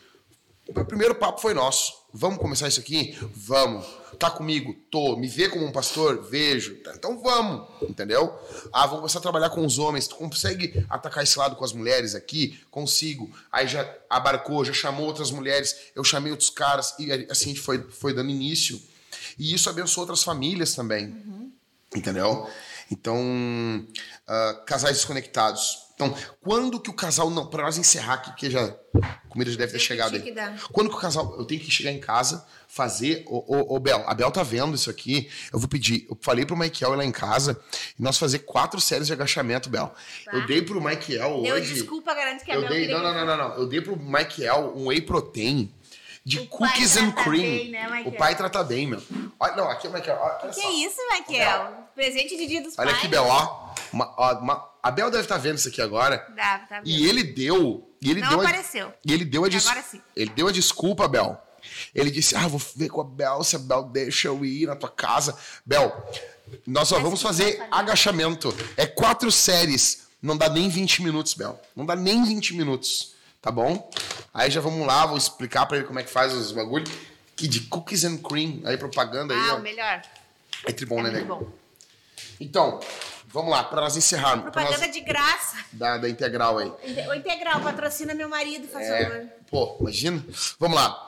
O primeiro papo foi nosso. Vamos começar isso aqui? Vamos. Tá comigo? Tô. Me vê como um pastor? Vejo. Tá, Então vamos. Entendeu? Ah, vamos começar a trabalhar com os homens. Tu consegue atacar esse lado com as mulheres aqui? Consigo. Aí já abarcou, já chamou outras mulheres. Eu chamei outros caras. E assim a gente foi, foi dando início. E isso abençoou outras famílias também. Entendeu? Então, ah, casais desconectados. Então, quando que o casal não. Pra nós encerrar aqui, porque já. A comida já deve ter Eu que chegado aí. que. Quando que o casal. Eu tenho que chegar em casa, fazer. Ô, ô, ô, Bel, a Bel tá vendo isso aqui. Eu vou pedir. Eu falei pro Michael ir lá em casa e nós fazer quatro séries de agachamento, Bel. Tá. Eu dei pro Michael hoje. desculpa, garanto que a Eu Bel dei. Não, não, que- não, não, não. Eu dei pro Michael um whey protein de O cookies and cream. bem, né, o pai trata bem, meu. Olha, não, aqui, Michael. Olha, olha Que só. isso, Michael? Presente de dia dos Olha pais. aqui, Bel, ó. Uma- ó, uma- a Bel deve estar vendo isso aqui agora. Dá, tá vendo? E ele deu. E ele Não deu a- apareceu. e ele deu a des- agora sim. Ele deu a desculpa, Bel. Ele disse: Ah, vou ver com a Bel, se a Bel deixa eu ir na tua casa. Bel, nós só Mas vamos que fazer agachamento. É quatro séries. Não dá nem 20 minutos, Bel. Não dá nem 20 minutos. Tá bom? Aí já vamos lá, vou explicar pra ele como é que faz os bagulho. Que de cookies and cream. Aí propaganda aí, Ah, ó. o melhor. É tribom, é né, muito nego? bom. Então, vamos lá, pra nós encerrarmos. Pra nós, Propaganda de graça. da, da integral aí. O Integral patrocina meu marido, faz É, favor. pô, imagina. Vamos lá.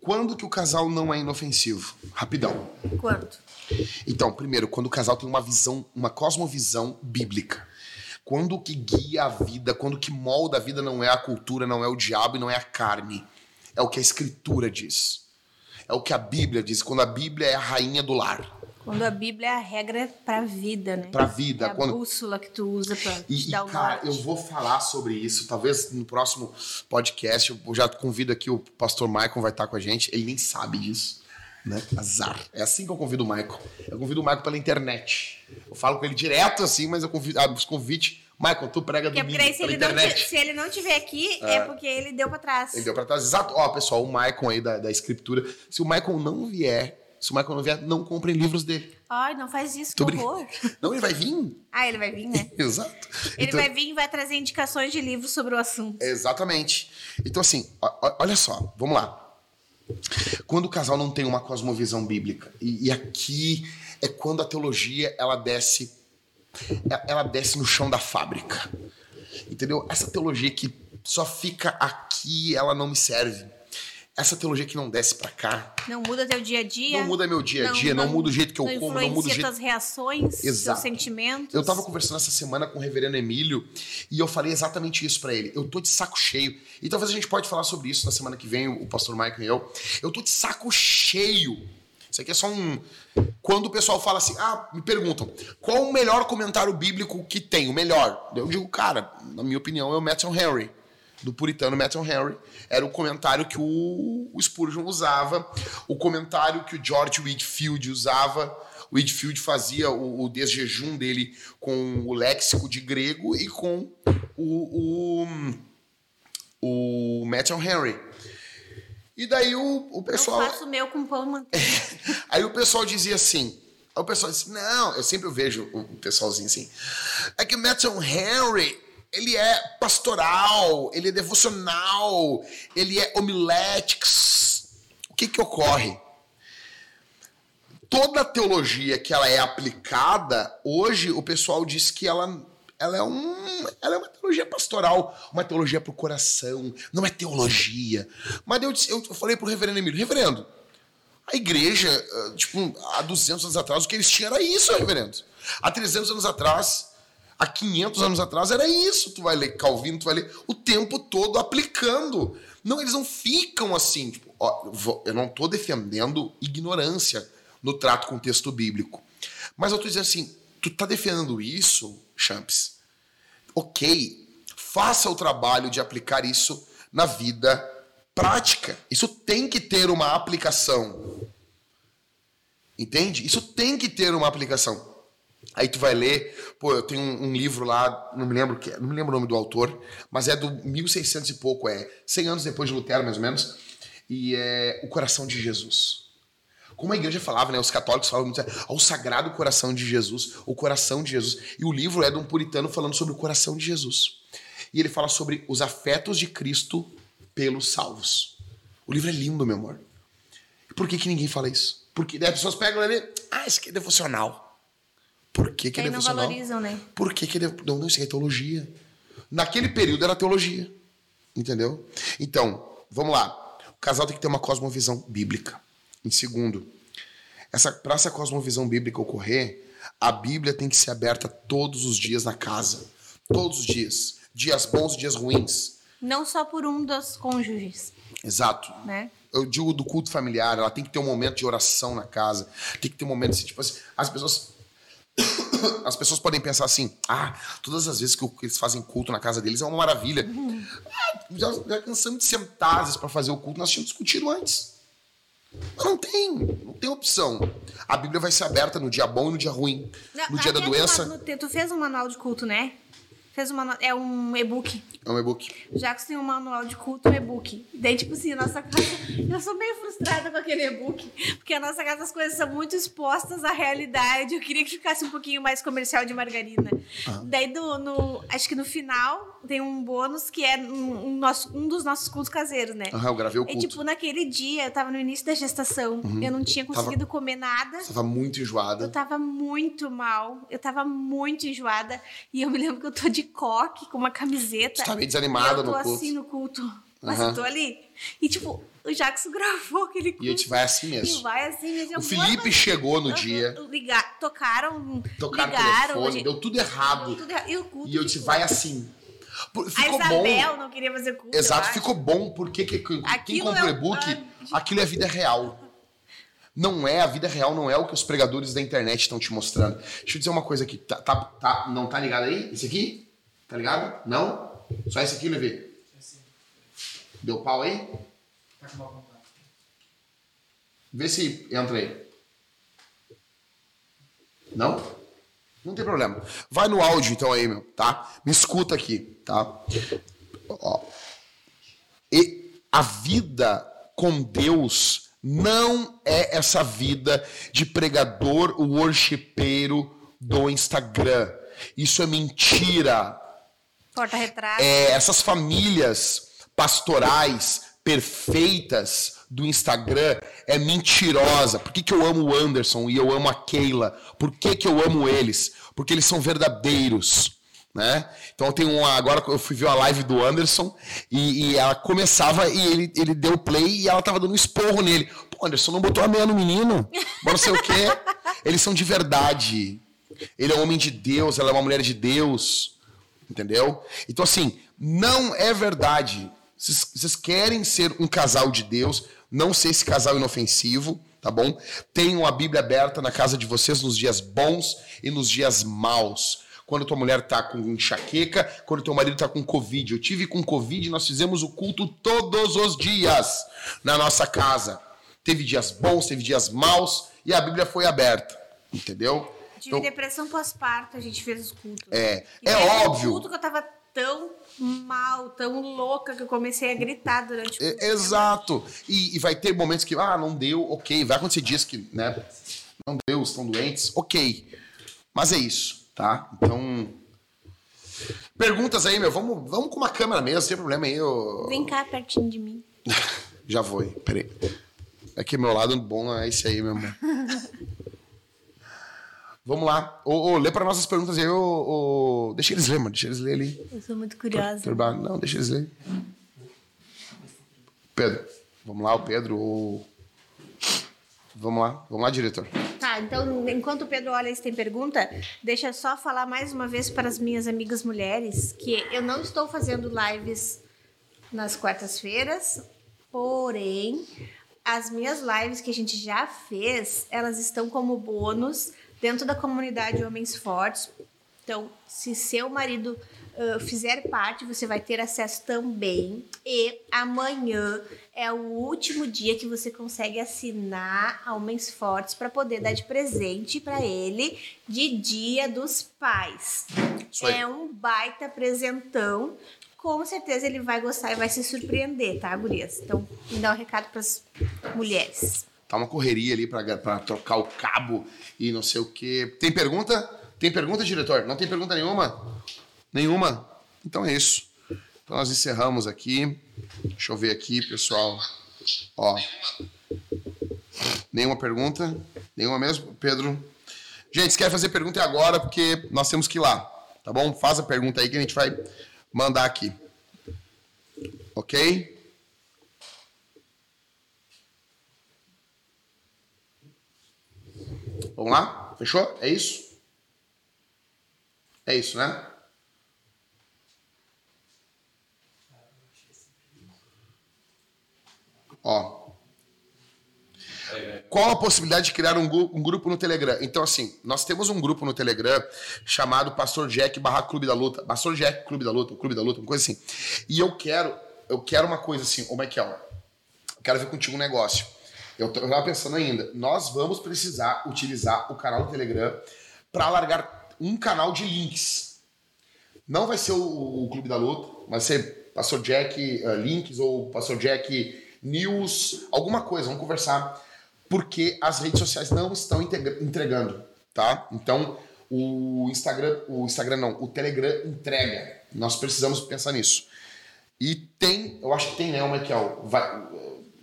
Quando que o casal não é inofensivo? Rapidão. Quanto? Então, primeiro, quando o casal tem uma visão, uma cosmovisão bíblica. Quando o que guia a vida, quando o que molda a vida não é a cultura, não é o diabo e não é a carne. É o que a escritura diz. É o que a Bíblia diz. Quando a Bíblia é a rainha do lar. Quando a Bíblia é a regra pra vida, né? Pra vida. É a quando... bússola que tu usa pra E, te e, dar o cara, norte. eu vou falar sobre isso. Talvez no próximo podcast. Eu já convido aqui o pastor Michael, vai estar com a gente. Ele nem sabe disso. Né? Azar. É assim que eu convido o Michael. Eu convido o Michael pela internet. Eu falo com ele direto assim, mas eu convido, abro os convites. Michael, tu prega Porque, domingo aí, se, ele não, internet. ti- se ele não tiver aqui, é. porque ele deu pra trás. Ele deu pra trás. Exato. Ó, pessoal, o Michael aí da, da escritura. Se o Michael não vier, se o Michael não vier, não comprem livros dele. Ai, não faz isso, que brincando. horror. Não, ele vai vir. Ah, ele vai vir, né? Exato. Ele Então- vai vir e vai trazer indicações de livros sobre o assunto. Exatamente. Então, assim, olha só, vamos lá. Quando o casal não tem uma cosmovisão bíblica, e, e aqui é quando a teologia ela desce é- ela desce no chão da fábrica. Entendeu? Essa teologia que só fica aqui, ela não me serve. Essa teologia que não desce pra cá, Não muda teu dia a dia. não muda meu dia a dia, não, muda o jeito que eu como, não muda o jeito tuas reações, Exato. sentimentos. Eu tava conversando essa semana com o reverendo Emílio e eu falei exatamente isso pra ele. Eu tô de saco cheio. E talvez a gente pode falar sobre isso na semana que vem, o pastor Michael e eu. Eu tô de saco cheio. Isso aqui é só um. Quando o pessoal fala assim, ah, me perguntam, qual o melhor comentário bíblico que tem? O melhor? Eu digo, cara, na minha opinião, é o Matthew Henry, do puritano Matthew Henry. Era o comentário que o, o Spurgeon usava, o comentário que o George Whitfield usava. O Whitfield fazia o, o desjejum dele com o léxico de grego e com o, o, o Matthew Henry. E daí o, o pessoal. Eu faço o meu com pão e manteiga. Aí o pessoal dizia assim. Aí o pessoal disse, não, eu sempre vejo o pessoalzinho assim. É que o Matthew Henry, ele é pastoral, ele é devocional, ele é homiletics. O que que ocorre? Toda teologia que ela é aplicada, hoje o pessoal diz que ela, ela, é, um, ela é uma teologia pastoral, uma teologia pro coração, não é teologia. Mas eu, disse- eu falei pro reverendo Emílio, reverendo, a igreja, eh, tipo, há 200 anos atrás, o que eles tinham era isso, reverendo. Há 300 anos atrás, há 500 anos atrás, era isso. Tu vai ler Calvino, tu vai ler o tempo todo aplicando. Não, eles não ficam assim. Tipo, ó, eu não estou defendendo ignorância no trato com o texto bíblico. Mas eu estou dizendo assim, tu tá defendendo isso, Champs? Ok, faça o trabalho de aplicar isso na vida prática. Isso tem que ter uma aplicação. Entende? Isso tem que ter uma aplicação. Aí tu vai ler, pô, eu tenho um, um livro lá, não me lembro que, não me lembro o nome do autor, mas é do 1600 e pouco, é 100 anos depois de Lutero, mais ou menos, e é o coração de Jesus. Como a igreja falava, né? Os católicos falavam muito, ah, o sagrado coração de Jesus, o coração de Jesus. E o livro é de um puritano falando sobre o coração de Jesus. E ele fala sobre os afetos de Cristo pelos salvos. O livro é lindo, meu amor. E por que, que ninguém fala isso? Porque as pessoas pegam ali, ah, isso aqui é devocional. Por que, que é Aí não devocional? valorizam, né? Por que, que é devo- Não, não, isso aqui é teologia. Naquele período era teologia. Entendeu? Então, vamos lá. O casal tem que ter uma cosmovisão bíblica. Em segundo, essa, para essa cosmovisão bíblica ocorrer, a Bíblia tem que ser aberta todos os dias na casa. Todos os dias. Dias bons dias ruins. Não só por um dos cônjuges, Exato. né? Eu digo do culto familiar, ela tem que ter um momento de oração na casa. Tem que ter um momento assim, tipo assim, as pessoas. As pessoas podem pensar assim: ah, todas as vezes que eles fazem culto na casa deles é uma maravilha. Ah, já, já cansamos de sentar às vezes para fazer o culto, nós tínhamos discutido antes. Mas não tem, não tem opção. A Bíblia vai ser aberta no dia bom e no dia ruim. Não, No dia da até doença, no- tu fez um manual de culto, né? Fez um manual, é um e-book. é um e-book. Jacques tem um manual de culto, um e-book. Daí, tipo assim, a nossa casa. Eu sou meio frustrada com aquele e-book. Porque a nossa casa as coisas são muito expostas à realidade. Eu queria que ficasse um pouquinho mais comercial de margarina. Daí, do, no, acho que no final, tem um bônus que é um, um nosso, um dos nossos cultos caseiros, né? Aham, eu gravei o E, culto. Uhum. tipo, naquele dia, eu tava no início da gestação. Eu não tinha conseguido comer nada. Estava muito Eu enjoada. tava muito mal, eu tava muito enjoada. E eu me lembro que eu tô de coque, com uma camiseta. Você tá meio e desanimada eu tô no culto. assim no culto. Mas Aham. eu tô ali. E tipo, o Jackson gravou aquele culto. E a gente vai assim E mesmo. vai assim mesmo. O Felipe chegou no dia, Ligar, tocaram, tocaram ligaram. telefone, deu tudo errado. deu tudo errado. E o culto. E eu tipo, vai assim. Por- A Ficou Isabel bom. não queria fazer culto. eu Exato, ficou bom, porque que, quem Aquilo compra o é o- e-book, ah, aquilo é vida real. Não é, a vida real não é o que os pregadores da internet estão te mostrando. Deixa eu dizer uma coisa aqui. Tá, tá- tá- não tá ligado aí? Esse aqui? Tá ligado? Não? Só esse aqui, Levi? Deu pau aí? Vê se entra aí. Não? Não tem problema. Vai no áudio então aí, meu, tá? Me escuta aqui, tá? Ó. E a vida com Deus não é essa vida de pregador worshipeiro do Instagram. Isso é mentira. Porta-retrato. É, essas famílias pastorais, perfeitas do Instagram é mentirosa. Por que, que eu amo o Anderson e eu amo a Keila? Por que, que eu amo eles? Porque eles são verdadeiros. Né? Então tem uma. Agora eu fui ver a live do Anderson e, e ela começava e ele, ele deu play e ela tava dando um esporro nele. Pô, Anderson, não botou a meia no menino? Não sei o quê. Eles são de verdade. Ele é um homem de Deus, ela é uma mulher de Deus. Entendeu? Então, assim, não é verdade. Vocês, querem ser um casal de Deus, não ser esse casal inofensivo, tá bom? Tenham a Bíblia aberta na casa de vocês nos dias bons e nos dias maus. Quando tua mulher tá com enxaqueca, quando teu marido tá com Covid. Eu tive com Covid, nós fizemos o culto todos os dias na nossa casa. Teve dias bons, teve dias maus e a Bíblia foi aberta. Entendeu? Tive Então- depressão pós-parto, a gente fez os cultos. É, E é um óbvio. culto que eu tava tão mal, tão louca, que eu comecei a gritar durante o culto. É, exato. E, e vai ter momentos que, ah, não deu, ok. Vai acontecer dias que, né, não deu, estão doentes, ok. Mas é isso, tá? Então. Perguntas aí, meu. Vamos, vamos com uma câmera mesmo, sem problema aí. Eu... Vem cá pertinho de mim. Já vou, hein? peraí. É que meu lado bom é esse aí, meu amor. Vamos lá. Ô, ô, lê para nossas perguntas aí, ô, ô, Deixa eles ler, mano. Deixa eles ler ali. Eu sou muito curiosa. Não, deixa eles ler. Pedro. Vamos lá, o Pedro. O... Vamos lá. Vamos lá, diretor. Tá, então, enquanto o Pedro olha se tem pergunta, deixa eu só falar mais uma vez para as minhas amigas mulheres que eu não estou fazendo lives nas quartas-feiras, porém, as minhas lives que a gente já fez, elas estão como bônus dentro da comunidade Homens Fortes. Então, se seu marido ah, fizer parte, você vai ter acesso também. E amanhã é o último dia que você consegue assinar a Homens Fortes para poder dar de presente para ele de Dia dos Pais. É um baita presentão. Com certeza ele vai gostar e vai se surpreender, tá, gurias? Então, me dá um recado para as mulheres. Tá uma correria ali pra trocar o cabo e não sei o quê. Tem pergunta? Tem pergunta, diretor? Não tem pergunta nenhuma? Nenhuma? Então é isso. Então nós encerramos aqui. Deixa eu ver aqui, pessoal. Ó. Nenhuma pergunta? Nenhuma mesmo? Pedro? Gente, se quer fazer pergunta é agora, porque nós temos que ir lá. Tá bom? Faz a pergunta aí que a gente vai mandar aqui. Ok? Vamos lá? Fechou? É isso? É isso, né? Ó. Qual a possibilidade de criar um, um grupo no Telegram? Então, assim, nós temos um grupo no Telegram chamado Pastor Jack barra Clube da Luta. Pastor Jack Clube da Luta, Clube da Luta, uma coisa assim. E eu quero, eu quero uma coisa assim, ô Michael, eu quero ver contigo um negócio. Eu, tô- eu tava pensando ainda, nós vamos precisar utilizar o canal do Telegram para largar um canal de links. Não vai ser o, o Clube da Luta, vai ser Pastor Jack eh, Links ou Pastor Jack News, alguma coisa, vamos conversar. Porque as redes sociais não estão entregando, tá? Então, o Instagram, o Instagram não, o Telegram entrega. Nós precisamos pensar nisso. E tem, eu acho que tem, né, o Michael? Vai,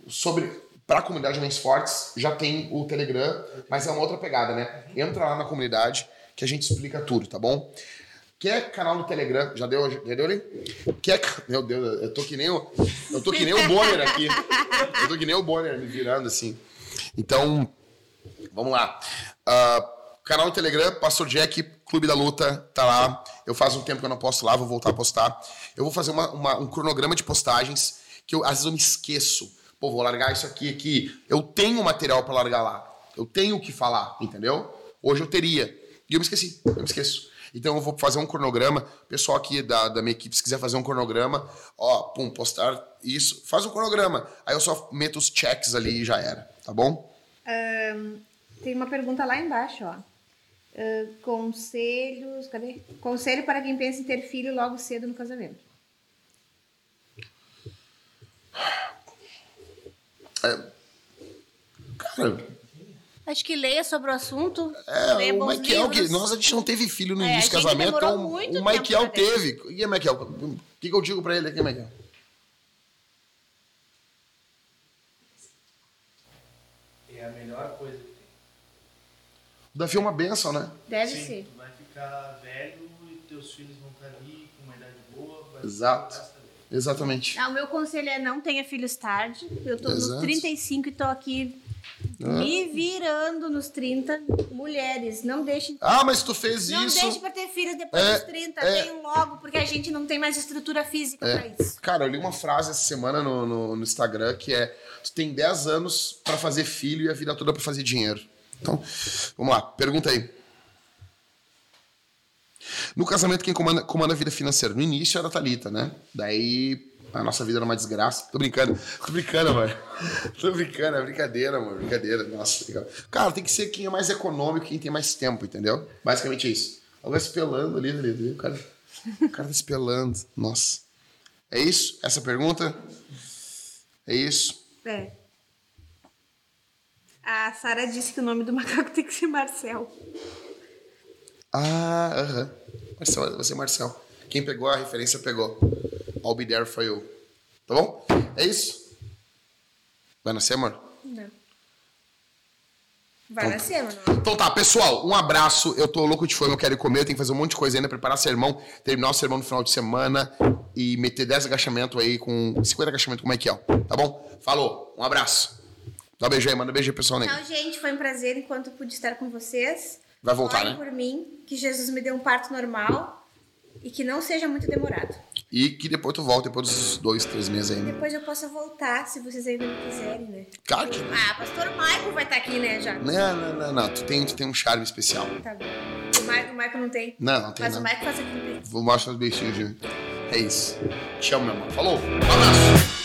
sobre para a comunidade Mentes Fortes já tem o Telegram, mas é uma outra pegada, né? Entra lá na comunidade que a gente explica tudo, tá bom? Quer canal no Telegram? Já deu, já deu ali? Quer, meu Deus, eu tô que nem o, eu tô que nem o Bonner aqui. Eu tô que nem o Bonner me virando assim. Então, vamos lá. Ah, canal no Telegram, Pastor Jack, Clube da Luta, tá lá. Eu faz um tempo que eu não posto lá, vou voltar a postar. Eu vou fazer uma- uma- um cronograma de postagens que eu, às vezes eu me esqueço. Pô, vou largar isso aqui, aqui. Eu tenho material pra largar lá. Eu tenho o que falar, entendeu? Hoje eu teria. E eu me esqueci, eu me esqueço. Então eu vou fazer um cronograma. Pessoal aqui da, da minha equipe, se quiser fazer um cronograma, ó, pum, postar isso, faz um cronograma. Aí eu só meto os checks ali e já era, tá bom? Tem uma pergunta lá embaixo, ó. Ah, conselhos. Cadê? Conselho para quem pensa em ter filho logo cedo no casamento. É, cara, Acho que leia sobre o assunto. É, leia o Michael, livros. que, nossa, a gente não teve filho no é, início do casamento. Então, muito o Michael teve. E aí, Michael? O que, que eu digo pra ele aqui, Michael? É a melhor coisa que tem. O Davi é uma benção, né? Deve Sim, ser. Tu vai ficar velho e teus filhos vão estar ali com uma idade boa. Exato. Exatamente. Ah, o meu conselho é não tenha filhos tarde. Eu tô Exato. nos 35 e tô aqui me virando nos 30. Mulheres, não deixem. Ah, mas tu fez Não isso. deixe pra ter filhos depois É, dos 30. é. Tenham logo, porque a gente não tem mais estrutura física É. pra isso. Cara, eu li uma frase essa semana no, no, no Instagram que é: tu tem 10 anos pra fazer filho e a vida toda pra fazer dinheiro. Então, vamos lá, pergunta aí. No casamento, quem comanda, comanda a vida financeira? No início era a Thalita, né? Daí a nossa vida era uma desgraça. Tô brincando, tô brincando, amor. Tô brincando, é brincadeira, amor. Brincadeira. Nossa, legal. Cara, tem que ser quem é mais econômico, quem tem mais tempo, entendeu? Basicamente é isso. Alguém se pelando ali, ali, ali. O cara, o cara tá se pelando. Nossa. É isso? Essa pergunta? É isso? É. A Sara disse que o nome do macaco tem que ser Marcel. Ah, aham. Marcel, você, Marcel. Quem pegou a referência pegou. I'll be there for you. Tá bom? É isso? Vai nascer, amor? Não. Vai Então- nascer, mano. Então tá, pessoal, um abraço. Eu tô louco de fome, eu quero comer, eu tenho que fazer um monte de coisa ainda, preparar sermão, terminar o sermão no final de semana e meter 10 agachamentos aí com 50 agachamentos com o Michael. Tá bom? Falou, um abraço. Dá um beijo aí, manda um beijo aí, pessoal, né? Tchau, gente. Foi um prazer enquanto eu pude estar com vocês. Vai voltar, Orem né? por mim, que Jesus me dê um parto normal e que não seja muito demorado. E que depois tu volta, depois dos dois, três meses aí, né? Depois eu possa voltar, se vocês ainda não quiserem, né? Cara, que... Ah, pastor Michael vai estar aqui, né, já. Não, não, não, não. Tu tem, tu tem um charme especial. Tá bom. O Michael, o Michael não tem. Não, não tem Mas não. o Michael faz aqui. Vou mostrar os beijinhos, gente. É isso. Te amo, meu amor. Falou. Um abraço.